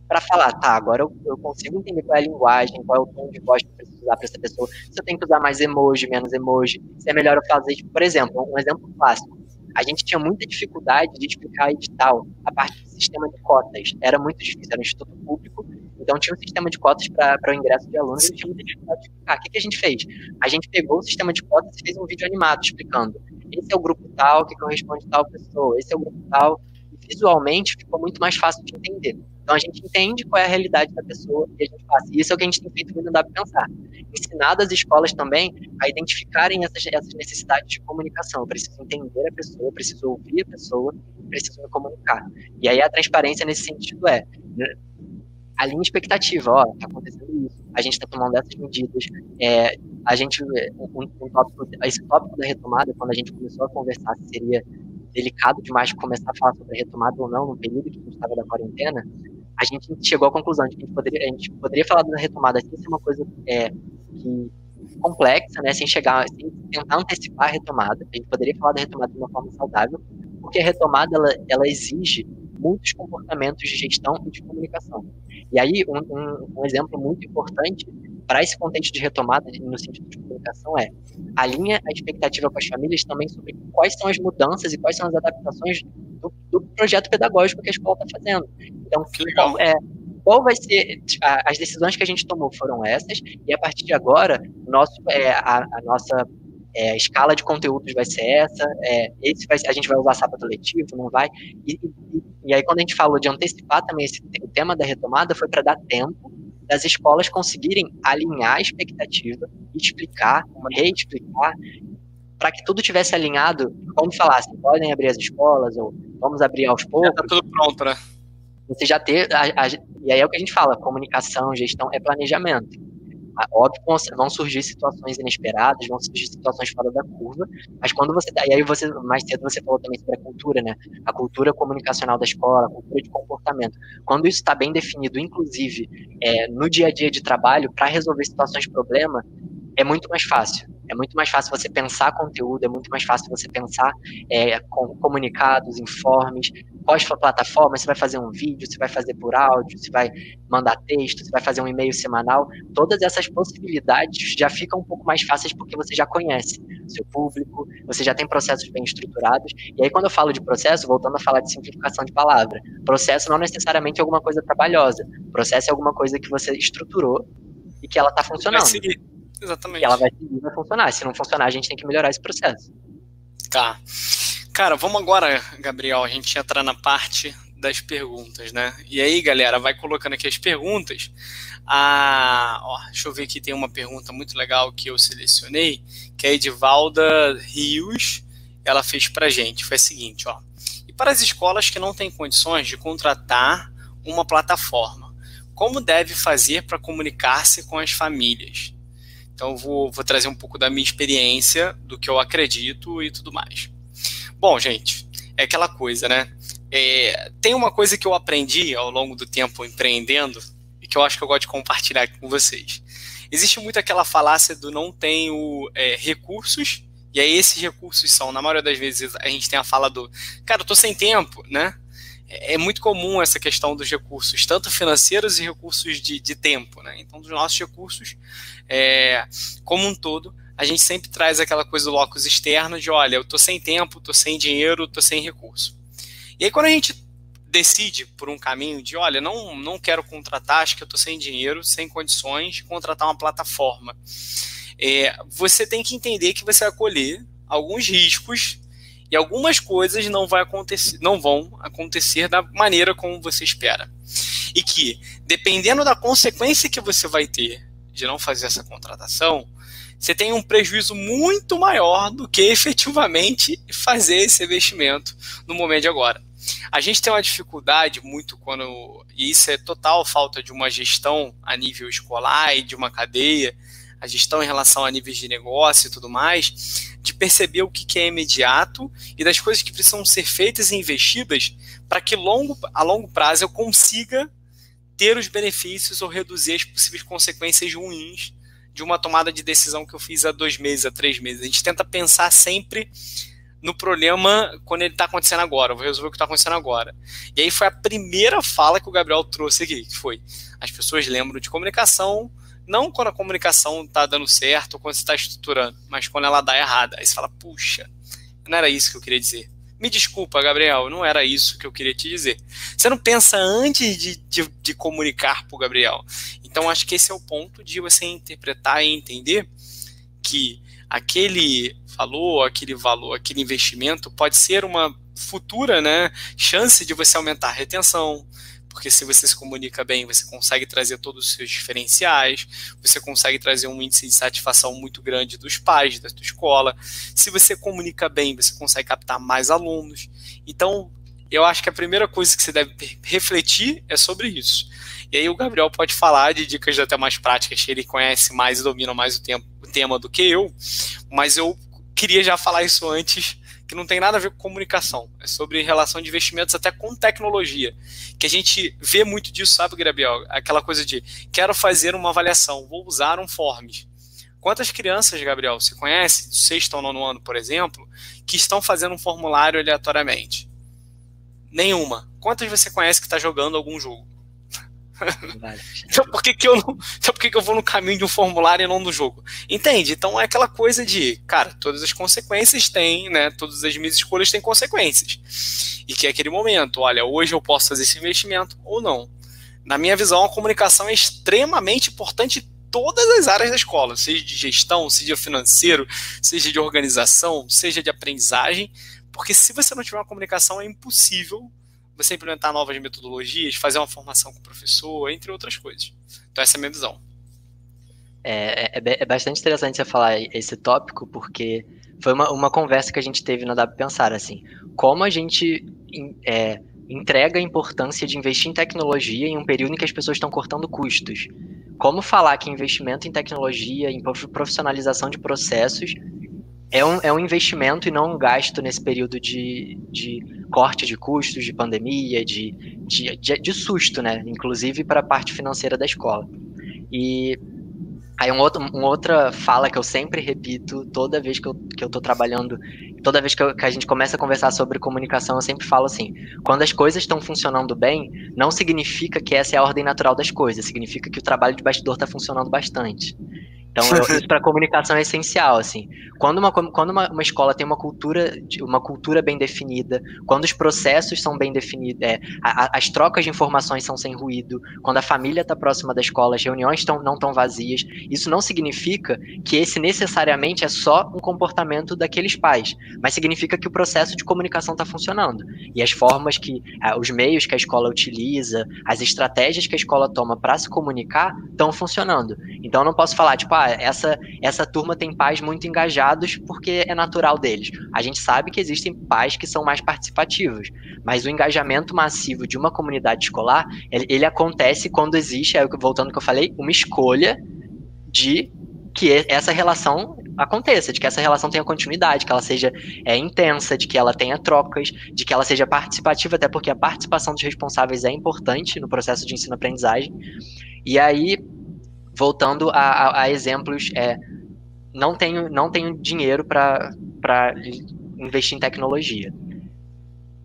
B: para falar, tá, agora eu, eu, consigo entender qual é a linguagem, qual é o tom de voz que eu preciso usar para essa pessoa, se eu tenho que usar mais emoji, menos emoji, se é melhor eu fazer, tipo, por exemplo, um exemplo clássico. A gente tinha muita dificuldade de explicar edital, a parte sistema de cotas. Era muito difícil, era um instituto público, então tinha um sistema de cotas para o ingresso de alunos e tinha dificuldade de explicar. O que, que a gente fez? A gente pegou o sistema de cotas e fez um vídeo animado explicando. Esse é o grupo tal que corresponde a tal pessoa, esse é o grupo tal. Visualmente ficou muito mais fácil de entender. Então a gente entende qual é a realidade da pessoa e a gente faz. E isso é o que a gente tem feito no Dá Pensar. Ensinar as escolas também a identificarem essas, essas necessidades de comunicação. Eu preciso entender a pessoa, preciso ouvir a pessoa, preciso me comunicar. E aí a transparência nesse sentido é a linha expectativa, ó, tá acontecendo isso, a gente está tomando essas medidas, é, a gente, um, um tópico, esse tópico da retomada, quando a gente começou a conversar se seria delicado demais começar a falar sobre a retomada ou não no período que a gente estava da quarentena, a gente chegou à conclusão de que a gente poderia, a gente poderia falar da retomada sem ser uma coisa é, que, complexa, né, sem chegar, sem tentar antecipar a retomada. A gente poderia falar da retomada de uma forma saudável, porque a retomada ela, ela exige muitos comportamentos de gestão e de comunicação. E aí, um, um, um exemplo muito importante para esse contexto de retomada no sentido de comunicação é alinha a expectativa com as famílias também sobre quais são as mudanças e quais são as adaptações do, do projeto pedagógico que a escola está fazendo. Então, qual, é, qual vai ser as decisões que a gente tomou foram essas e a partir de agora nosso é, a, a nossa é, escala de conteúdos vai ser essa, é, esse vai, a gente vai usar sábado letivo, não vai. E, e, e, aí, quando a gente falou de antecipar também esse, o tema da retomada, foi para dar tempo das escolas conseguirem alinhar a expectativa, explicar, reexplicar, para que tudo tivesse alinhado, como falassem, podem abrir as escolas, ou vamos abrir aos poucos. Já
A: está tudo pronto, né?
B: Você já ter. A, a, e aí é o que a gente fala: comunicação, gestão, é planejamento. Óbvio, vão surgir situações inesperadas, vão surgir situações fora da curva, mas quando você. E aí você, mais cedo você falou também sobre a cultura, né? A cultura comunicacional da escola, a cultura de comportamento. Quando isso está bem definido, inclusive é, no dia a dia de trabalho, para resolver situações de problema, é muito mais fácil. É muito mais fácil você pensar conteúdo, é muito mais fácil você pensar é, com comunicados, informes, quais plataformas, você vai fazer um vídeo, você vai fazer por áudio, você vai mandar texto, você vai fazer um e-mail semanal. Todas essas possibilidades já ficam um pouco mais fáceis porque você já conhece seu público, você já tem processos bem estruturados. E aí, quando eu falo de processo, voltando a falar de simplificação de palavra, processo não necessariamente é alguma coisa trabalhosa. Processo é alguma coisa que você estruturou e que ela está funcionando.
A: Exatamente.
B: E ela vai seguir, vai funcionar. Se não funcionar, a gente tem que melhorar esse processo.
A: Tá. Cara, vamos agora, Gabriel, a gente entrar na parte das perguntas, né? E aí, galera, vai colocando aqui as perguntas. Ah, ó, deixa eu ver aqui, tem uma pergunta muito legal que eu selecionei, que é a Edivalda Rios, ela fez pra gente. Foi a seguinte, ó. E para as escolas que não têm condições de contratar uma plataforma, como deve fazer para comunicar-se com as famílias? Então, vou, vou trazer um pouco da minha experiência, do que eu acredito e tudo mais. Bom, gente, é aquela coisa, né? É, tem uma coisa que eu aprendi ao longo do tempo empreendendo e que eu acho que eu gosto de compartilhar aqui com vocês. Existe muito aquela falácia do não tenho é, recursos, e aí esses recursos são, na maioria das vezes, a gente tem a fala do, cara, eu tô sem tempo, né? É muito comum essa questão dos recursos, tanto financeiros e recursos de, de tempo. Né? Então, dos nossos recursos, é, como um todo, a gente sempre traz aquela coisa do locus externo de, olha, eu estou sem tempo, estou sem dinheiro, estou sem recurso. E aí, quando a gente decide por um caminho de, olha, não, não quero contratar, acho que eu estou sem dinheiro, sem condições de contratar uma plataforma, é, você tem que entender que você vai colher alguns riscos e algumas coisas não, vai acontecer, não vão acontecer da maneira como você espera. E que, dependendo da consequência que você vai ter de não fazer essa contratação, você tem um prejuízo muito maior do que efetivamente fazer esse investimento no momento de agora. A gente tem uma dificuldade muito quando, e isso é total falta de uma gestão a nível escolar e de uma cadeia, a gestão em relação a níveis de negócio e tudo mais, de perceber o que é imediato e das coisas que precisam ser feitas e investidas para que longo, a longo prazo eu consiga ter os benefícios ou reduzir as possíveis consequências ruins de uma tomada de decisão que eu fiz há dois meses, há três meses. A gente tenta pensar sempre no problema quando ele está acontecendo agora. Eu vou resolver o que está acontecendo agora. E aí foi a primeira fala que o Gabriel trouxe aqui, que foi as pessoas lembram de comunicação não quando a comunicação está dando certo ou quando você está estruturando, mas quando ela dá errada. Aí você fala, puxa, não era isso que eu queria dizer. Me desculpa, Gabriel, não era isso que eu queria te dizer. Você não pensa antes de, de, de comunicar para o Gabriel. Então, acho que esse é o ponto de você interpretar e entender que aquele valor, aquele valor, aquele investimento pode ser uma futura né, chance de você aumentar a retenção, porque se você se comunica bem, você consegue trazer todos os seus diferenciais, você consegue trazer um índice de satisfação muito grande dos pais, da sua escola. Se você comunica bem, você consegue captar mais alunos. Então, eu acho que a primeira coisa que você deve refletir é sobre isso. E aí o Gabriel pode falar de dicas até mais práticas, ele conhece mais e domina mais o, tempo, o tema do que eu, mas eu queria já falar isso antes, que não tem nada a ver com comunicação, é sobre relação de investimentos até com tecnologia, que a gente vê muito disso, sabe, Gabriel? Aquela coisa de, quero fazer uma avaliação, vou usar um Forms. Quantas crianças, Gabriel, você conhece, do sexto ou nono ano, por exemplo, que estão fazendo um formulário aleatoriamente? Nenhuma. Quantas você conhece que está jogando algum jogo? então por que, que eu não, então por que, que eu vou no caminho de um formulário e não do jogo? Entende? Então é aquela coisa de, cara, todas as consequências têm, né? Todas as minhas escolhas têm consequências. E que é aquele momento, olha, hoje eu posso fazer esse investimento ou não. Na minha visão, a comunicação é extremamente importante em todas as áreas da escola, seja de gestão, seja financeiro, seja de organização, seja de aprendizagem, porque se você não tiver uma comunicação, é impossível você implementar novas metodologias, fazer uma formação com o professor, entre outras coisas. Então, essa é a minha visão.
B: É, é, é bastante interessante você falar esse tópico, porque foi uma, uma conversa que a gente teve no W Pensar, assim, como a gente é, entrega a importância de investir em tecnologia em um período em que as pessoas estão cortando custos. Como falar que investimento em tecnologia, em profissionalização de processos, é um, é um investimento e não um gasto nesse período de, de corte de custos, de pandemia, de, de, de, de susto, né? Inclusive para a parte financeira da escola. E aí um outro, uma outra fala que eu sempre repito toda vez que eu, que eu trabalhando, toda vez que, eu, que a gente começa a conversar sobre comunicação, eu sempre falo assim, quando as coisas estão funcionando bem, não significa que essa é a ordem natural das coisas, significa que o trabalho de bastidor está funcionando bastante. Então, isso para comunicação é essencial, assim. Quando uma, quando uma, uma, escola tem uma cultura, uma cultura bem definida, quando os processos são bem definidos, é, as trocas de informações são sem ruído, quando a família está próxima da escola, as reuniões tão, não estão vazias, isso não significa que esse necessariamente é só um comportamento daqueles pais, mas significa que o processo de comunicação está funcionando. E as formas que, os meios que a escola utiliza, as estratégias que a escola toma para se comunicar estão funcionando. Então, eu não posso falar, tipo, ah, essa, essa turma tem pais muito engajados porque é natural deles. A gente sabe que existem pais que são mais participativos, mas o engajamento massivo de uma comunidade escolar, ele, ele acontece quando existe, voltando ao que eu falei, uma escolha de que essa relação aconteça, de que essa relação tenha continuidade, que ela seja é, intensa, de que ela tenha trocas, de que ela seja participativa, até porque a participação dos responsáveis é importante no processo de ensino-aprendizagem. E aí, voltando a, a, a exemplos, é, não tenho, não tenho dinheiro para investir em tecnologia.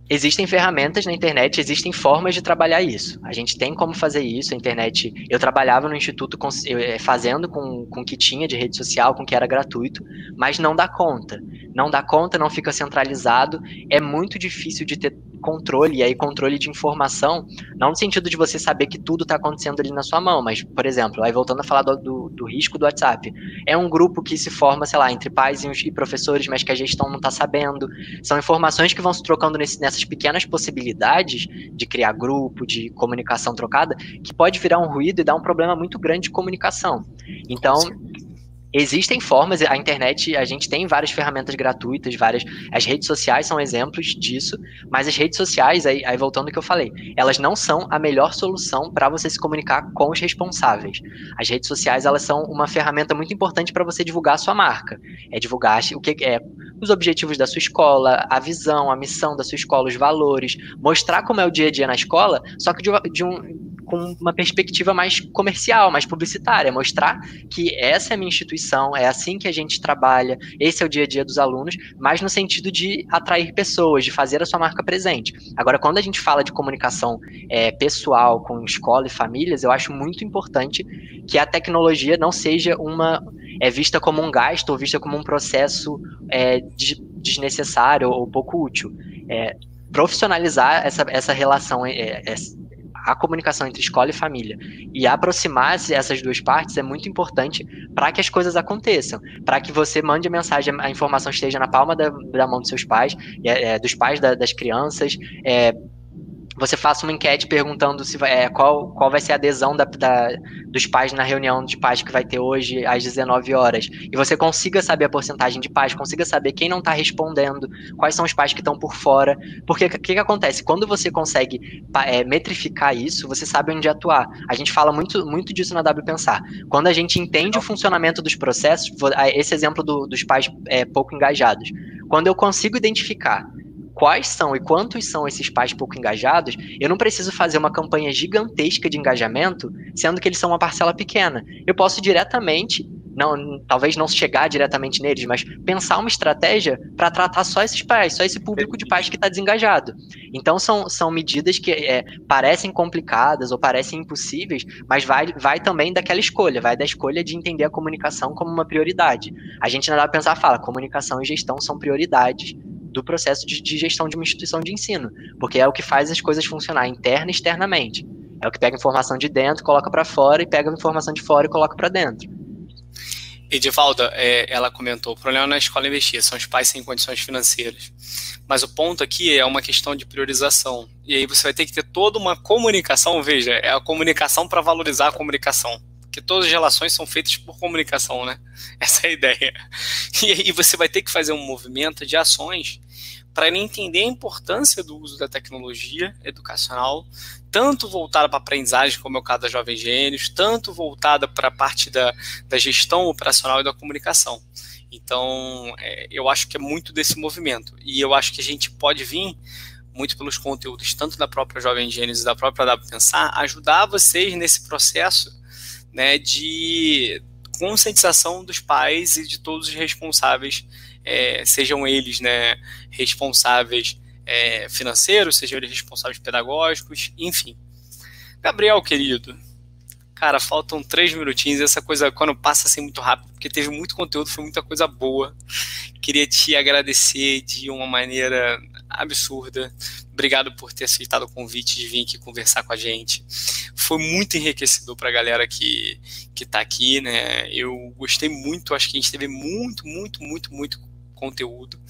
B: Existem ferramentas na internet, existem formas de trabalhar isso. A gente tem como fazer isso. A internet. Eu trabalhava no instituto com, é, fazendo com, com o que tinha de rede social, com o que era gratuito, mas não dá conta. Não dá conta, não fica centralizado. É muito difícil de ter controle, e aí controle de informação, não no sentido de você saber que tudo está acontecendo ali na sua mão, mas, por exemplo, aí voltando a falar do, do, do, risco do WhatsApp, é um grupo que se forma, sei lá, entre pais e, professores, mas que a gestão não está sabendo. São informações que vão se trocando nesse, nessas pequenas possibilidades de criar grupo, de comunicação trocada, que pode virar um ruído e dar um problema muito grande de comunicação. Então, existem formas, a internet, a gente tem várias ferramentas gratuitas, várias. As redes sociais são exemplos disso, mas as redes sociais, aí, aí voltando ao que eu falei, elas não são a melhor solução para você se comunicar com os responsáveis. As redes sociais, elas são uma ferramenta muito importante para você divulgar a sua marca. É divulgar o que é os objetivos da sua escola, a visão, a missão da sua escola, os valores, mostrar como é o dia a dia na escola, só que de, de um com uma perspectiva mais comercial, mais publicitária, mostrar que essa é a minha instituição, é assim que a gente trabalha, esse é o dia a dia dos alunos, mas no sentido de atrair pessoas, de fazer a sua marca presente. Agora, quando a gente fala de comunicação é, pessoal com escola e famílias, eu acho muito importante que a tecnologia não seja uma é vista como um gasto ou vista como um processo é, desnecessário ou pouco útil. É, profissionalizar essa, essa relação, é, é a comunicação entre escola e família e aproximar essas duas partes é muito importante para que as coisas aconteçam, para que você mande a mensagem, a informação esteja na palma da, da mão dos seus pais, é, dos pais da, das crianças, é, você faça uma enquete perguntando se vai, é, qual, qual vai ser a adesão da, da, dos pais na reunião de pais que vai ter hoje às 19 horas. E você consiga saber a porcentagem de pais, consiga saber quem não está respondendo, quais são os pais que estão por fora. Porque o que, que, acontece? Quando você consegue é, metrificar isso, você sabe onde atuar. A gente fala muito, muito disso na W Pensar. Quando a gente entende o funcionamento dos processos, esse exemplo do, dos pais é, pouco engajados. Quando eu consigo identificar quais são e quantos são esses pais pouco engajados, eu não preciso fazer uma campanha gigantesca de engajamento, sendo que eles são uma parcela pequena. Eu posso diretamente, não, talvez não chegar diretamente neles, mas pensar uma estratégia para tratar só esses pais, só esse público de pais que está desengajado. Então são, são medidas que é, parecem complicadas ou parecem impossíveis, mas vai, vai também daquela escolha, vai da escolha de entender a comunicação como uma prioridade. A gente para pensar, fala, comunicação e gestão são prioridades do processo de, de, gestão de uma instituição de ensino, porque é o que faz as coisas funcionar interna e externamente. É o que pega informação de dentro, coloca para fora e pega informação de fora e coloca para dentro.
A: Edivalda, é, ela comentou, o problema na escola investir, são os pais sem condições financeiras. Mas o ponto aqui é uma questão de priorização. E aí você vai ter que ter toda uma comunicação, veja, é a comunicação para valorizar a comunicação que todas as relações são feitas por comunicação, né? Essa é a ideia. E aí você vai ter que fazer um movimento de ações para ele entender a importância do uso da tecnologia educacional, tanto voltada para a aprendizagem, como é o caso da Jovem Gênios, tanto voltada para a parte da, da gestão operacional e da comunicação. Então, é, eu acho que é muito desse movimento. E eu acho que a gente pode vir, muito pelos conteúdos, tanto da própria Jovem Gênios e da própria W Pensar, ajudar vocês nesse processo né, de conscientização dos pais e de todos os responsáveis, é, sejam eles né, responsáveis é, financeiros, sejam eles responsáveis pedagógicos, enfim. Gabriel, querido, cara, faltam três minutinhos. Essa coisa, quando passa assim muito rápido, porque teve muito conteúdo, foi muita coisa boa. Queria te agradecer de uma maneira absurda. Obrigado por ter aceitado o convite de vir aqui conversar com a gente. Foi muito enriquecedor para a galera que que está aqui, né? Eu gostei muito, acho que a gente teve muito, muito, muito, muito conteúdo,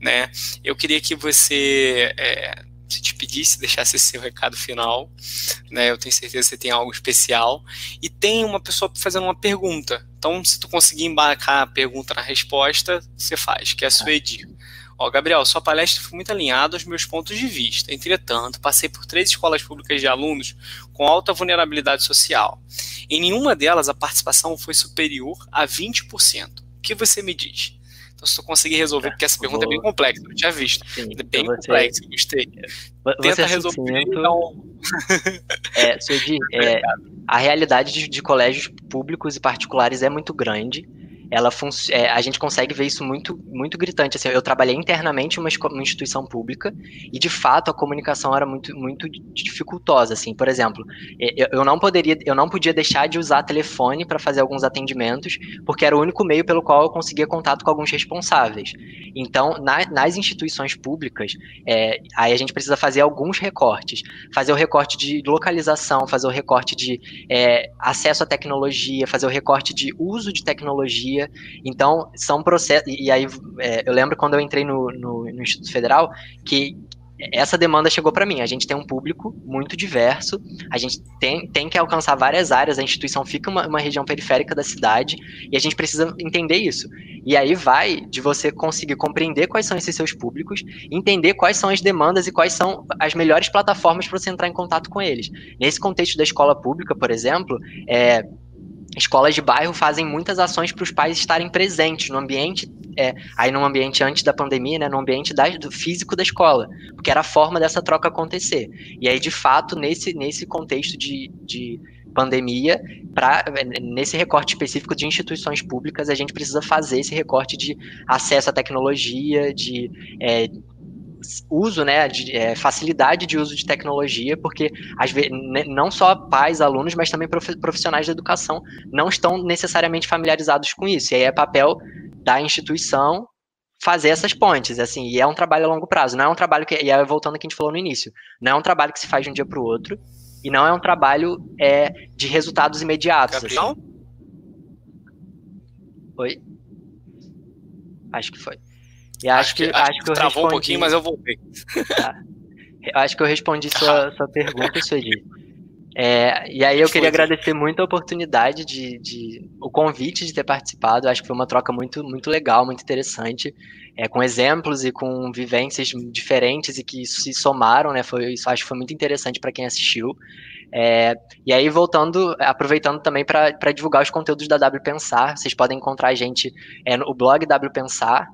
A: né? Eu queria que você é, se te pedisse, deixasse esse seu recado final, né? Eu tenho certeza que você tem algo especial e tem uma pessoa fazendo uma pergunta. Então, se tu conseguir embarcar a pergunta na resposta, você faz, que é a sua Suedi. Ó, Gabriel, sua palestra foi muito alinhada aos meus pontos de vista. Entretanto, passei por três escolas públicas de alunos com alta vulnerabilidade social. Em nenhuma delas a participação foi superior a 20%. O que você me diz? Se tu conseguir resolver, porque essa pergunta vou... é bem complexa, eu tinha visto. Sim, é bem você... complexa, gostei.
B: Tenta resolver. Então... é, é, a realidade de, de colégios públicos e particulares é muito grande ela é, a gente consegue ver isso muito, muito gritante. Assim, eu trabalhei internamente em uma, uma, instituição pública e, de fato, a comunicação era muito, muito dificultosa. Assim, por exemplo, eu, eu não poderia, eu não podia deixar de usar telefone para fazer alguns atendimentos, porque era o único meio pelo qual eu conseguia contato com alguns responsáveis. Então, na, nas instituições públicas, é, aí a gente precisa fazer alguns recortes, fazer o recorte de localização, fazer o recorte de é, acesso à tecnologia, fazer o recorte de uso de tecnologia então, são processos. E aí, é, eu lembro quando eu entrei no, no, no, Instituto Federal que essa demanda chegou para mim. A gente tem um público muito diverso, a gente tem, tem que alcançar várias áreas, a instituição fica uma, uma região periférica da cidade e a gente precisa entender isso. E aí vai de você conseguir compreender quais são esses seus públicos, entender quais são as demandas e quais são as melhores plataformas para você entrar em contato com eles. Nesse contexto da escola pública, por exemplo, é, escolas de bairro fazem muitas ações para os pais estarem presentes no ambiente, é, aí no ambiente antes da pandemia, né, no ambiente da, do físico da escola, porque era a forma dessa troca acontecer. E aí, de fato, nesse, nesse contexto de, de pandemia, pra, nesse recorte específico de instituições públicas, a gente precisa fazer esse recorte de acesso à tecnologia, de é, uso, né, de, é, facilidade de uso de tecnologia, porque às vezes, não só pais, alunos, mas também profissionais da educação não estão necessariamente familiarizados com isso. E aí é papel da instituição fazer essas pontes, assim, e é um trabalho a longo prazo, não é um trabalho que, e aí voltando ao que a gente falou no início, não é um trabalho que se faz de um dia para o outro, e não é um trabalho é, de resultados imediatos. Gabriel? Assim. Oi? Acho que foi.
A: E acho, acho que, acho, acho que eu travou respondi... um pouquinho, mas eu voltei. Tá.
B: Eu acho que eu respondi sua, sua pergunta, Sueli. É, e aí eu queria agradecer muito a oportunidade de, de, o convite de ter participado. Acho que foi uma troca muito, muito legal, muito interessante, é, com exemplos e com vivências diferentes e que se somaram, né? Foi, isso acho que foi muito interessante para quem assistiu. É, e aí, voltando, aproveitando também para divulgar os conteúdos da W Pensar, vocês podem encontrar a gente é, no blog W Pensar,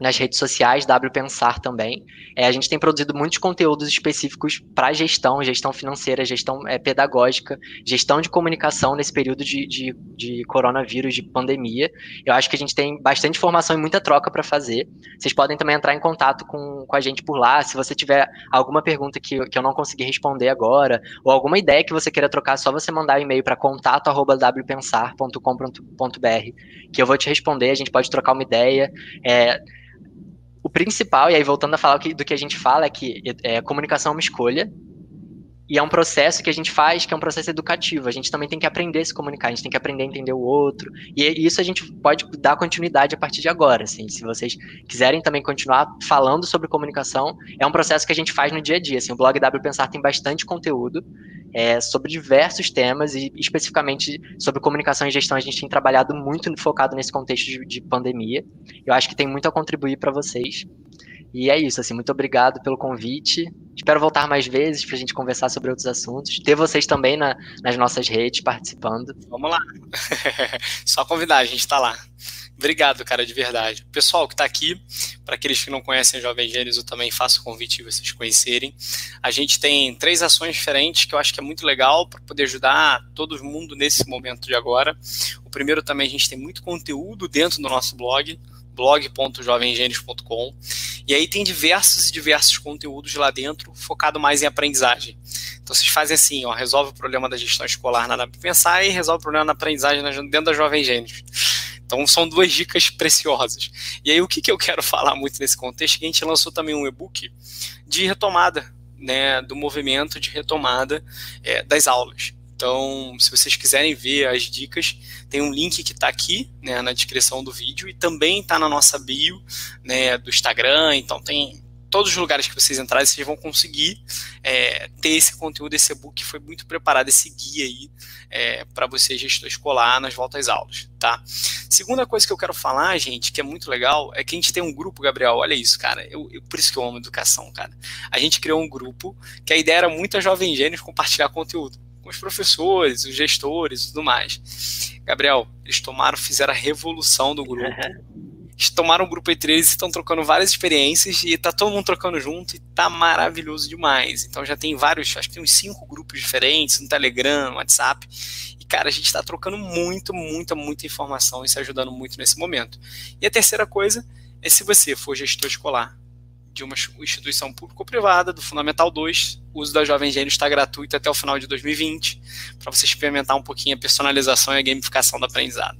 B: nas redes sociais, W Pensar também. É, a gente tem produzido muitos conteúdos específicos para gestão, gestão financeira, gestão é, pedagógica, gestão de comunicação nesse período de, de, de, coronavírus, de pandemia. Eu acho que a gente tem bastante informação e muita troca para fazer. Vocês podem também entrar em contato com, com a gente por lá. Se você tiver alguma pergunta que, que eu não consegui responder agora, ou alguma ideia que você queira trocar, é só você mandar um e-mail para contato.wpensar.com.br, que eu vou te responder. A gente pode trocar uma ideia. É, principal, e aí voltando a falar do que a gente fala, é que é, comunicação é uma escolha, e é um processo que a gente faz que é um processo educativo. A gente também tem que aprender a se comunicar, a gente tem que aprender a entender o outro. E isso a gente pode dar continuidade a partir de agora. Assim. Se vocês quiserem também continuar falando sobre comunicação, é um processo que a gente faz no dia a dia. Assim. O blog W Pensar tem bastante conteúdo é, sobre diversos temas e especificamente sobre comunicação e gestão. A gente tem trabalhado muito focado nesse contexto de, de pandemia. Eu acho que tem muito a contribuir para vocês. E é isso, assim, muito obrigado pelo convite. Espero voltar mais vezes para a gente conversar sobre outros assuntos. Ter vocês também na, nas nossas redes participando.
A: Vamos lá. Só convidar, a gente está lá. Obrigado, cara, de verdade. Pessoal que está aqui, para aqueles que não conhecem Jovem Gênesis, eu também faço o convite de vocês conhecerem. A gente tem três ações diferentes que eu acho que é muito legal para poder ajudar todo mundo nesse momento de agora. O primeiro também a gente tem muito conteúdo dentro do nosso blog, blog.jovemgênios.com. E aí tem diversos e diversos conteúdos lá dentro, focado mais em aprendizagem. Então vocês fazem assim, ó, resolve o problema da gestão escolar na Pensar e resolve o problema da aprendizagem dentro da Jovem Gênios. Então são duas dicas preciosas. E aí o que, que eu quero falar muito nesse contexto é a gente lançou também um e-book de retomada, né, do movimento de retomada é, das aulas. Então, se vocês quiserem ver as dicas, tem um link que está aqui né, na descrição do vídeo e também está na nossa bio né, do Instagram. Então, tem todos os lugares que vocês entrarem, vocês vão conseguir é, ter esse conteúdo, esse e-book que foi muito preparado, esse guia aí é, para você, gestor escolar, nas voltas aulas, tá? Segunda coisa que eu quero falar, gente, que é muito legal, é que a gente tem um grupo, Gabriel, olha isso, cara, eu, eu, por isso que eu amo educação, cara. A gente criou um grupo que a ideia era muita jovem gênios compartilhar conteúdo os professores, os gestores e tudo mais. Gabriel, eles tomaram, fizeram a revolução do grupo. tomaram um grupo entre eles e estão trocando várias experiências e tá todo mundo trocando junto e tá maravilhoso demais. Então já tem vários, acho que tem uns cinco grupos diferentes no Telegram, no WhatsApp. E cara, a gente está trocando muito, muita, muita informação e se ajudando muito nesse momento. E a terceira coisa é se você for gestor escolar de uma instituição pública ou privada, do Fundamental 2, o uso da Jovem Gênio está gratuito até o final de 2020, para você experimentar um pouquinho a personalização e a gamificação do aprendizado.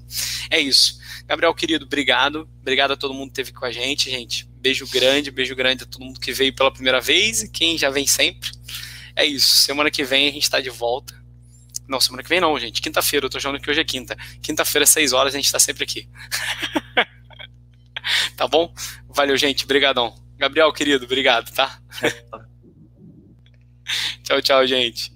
A: É isso. Gabriel, querido, obrigado. Obrigado a todo mundo que esteve com a gente, gente. Beijo grande, beijo grande a todo mundo que veio pela primeira vez e quem já vem sempre. É isso. Semana que vem a gente está de volta. Não, semana que vem não, gente. Quinta-feira, eu tô achando que hoje é quinta. Quinta-feira, às 6 horas, a gente está sempre aqui. tá bom? Valeu, gente. Obrigadão. Gabriel, querido, obrigado, tá? tchau, tchau, gente.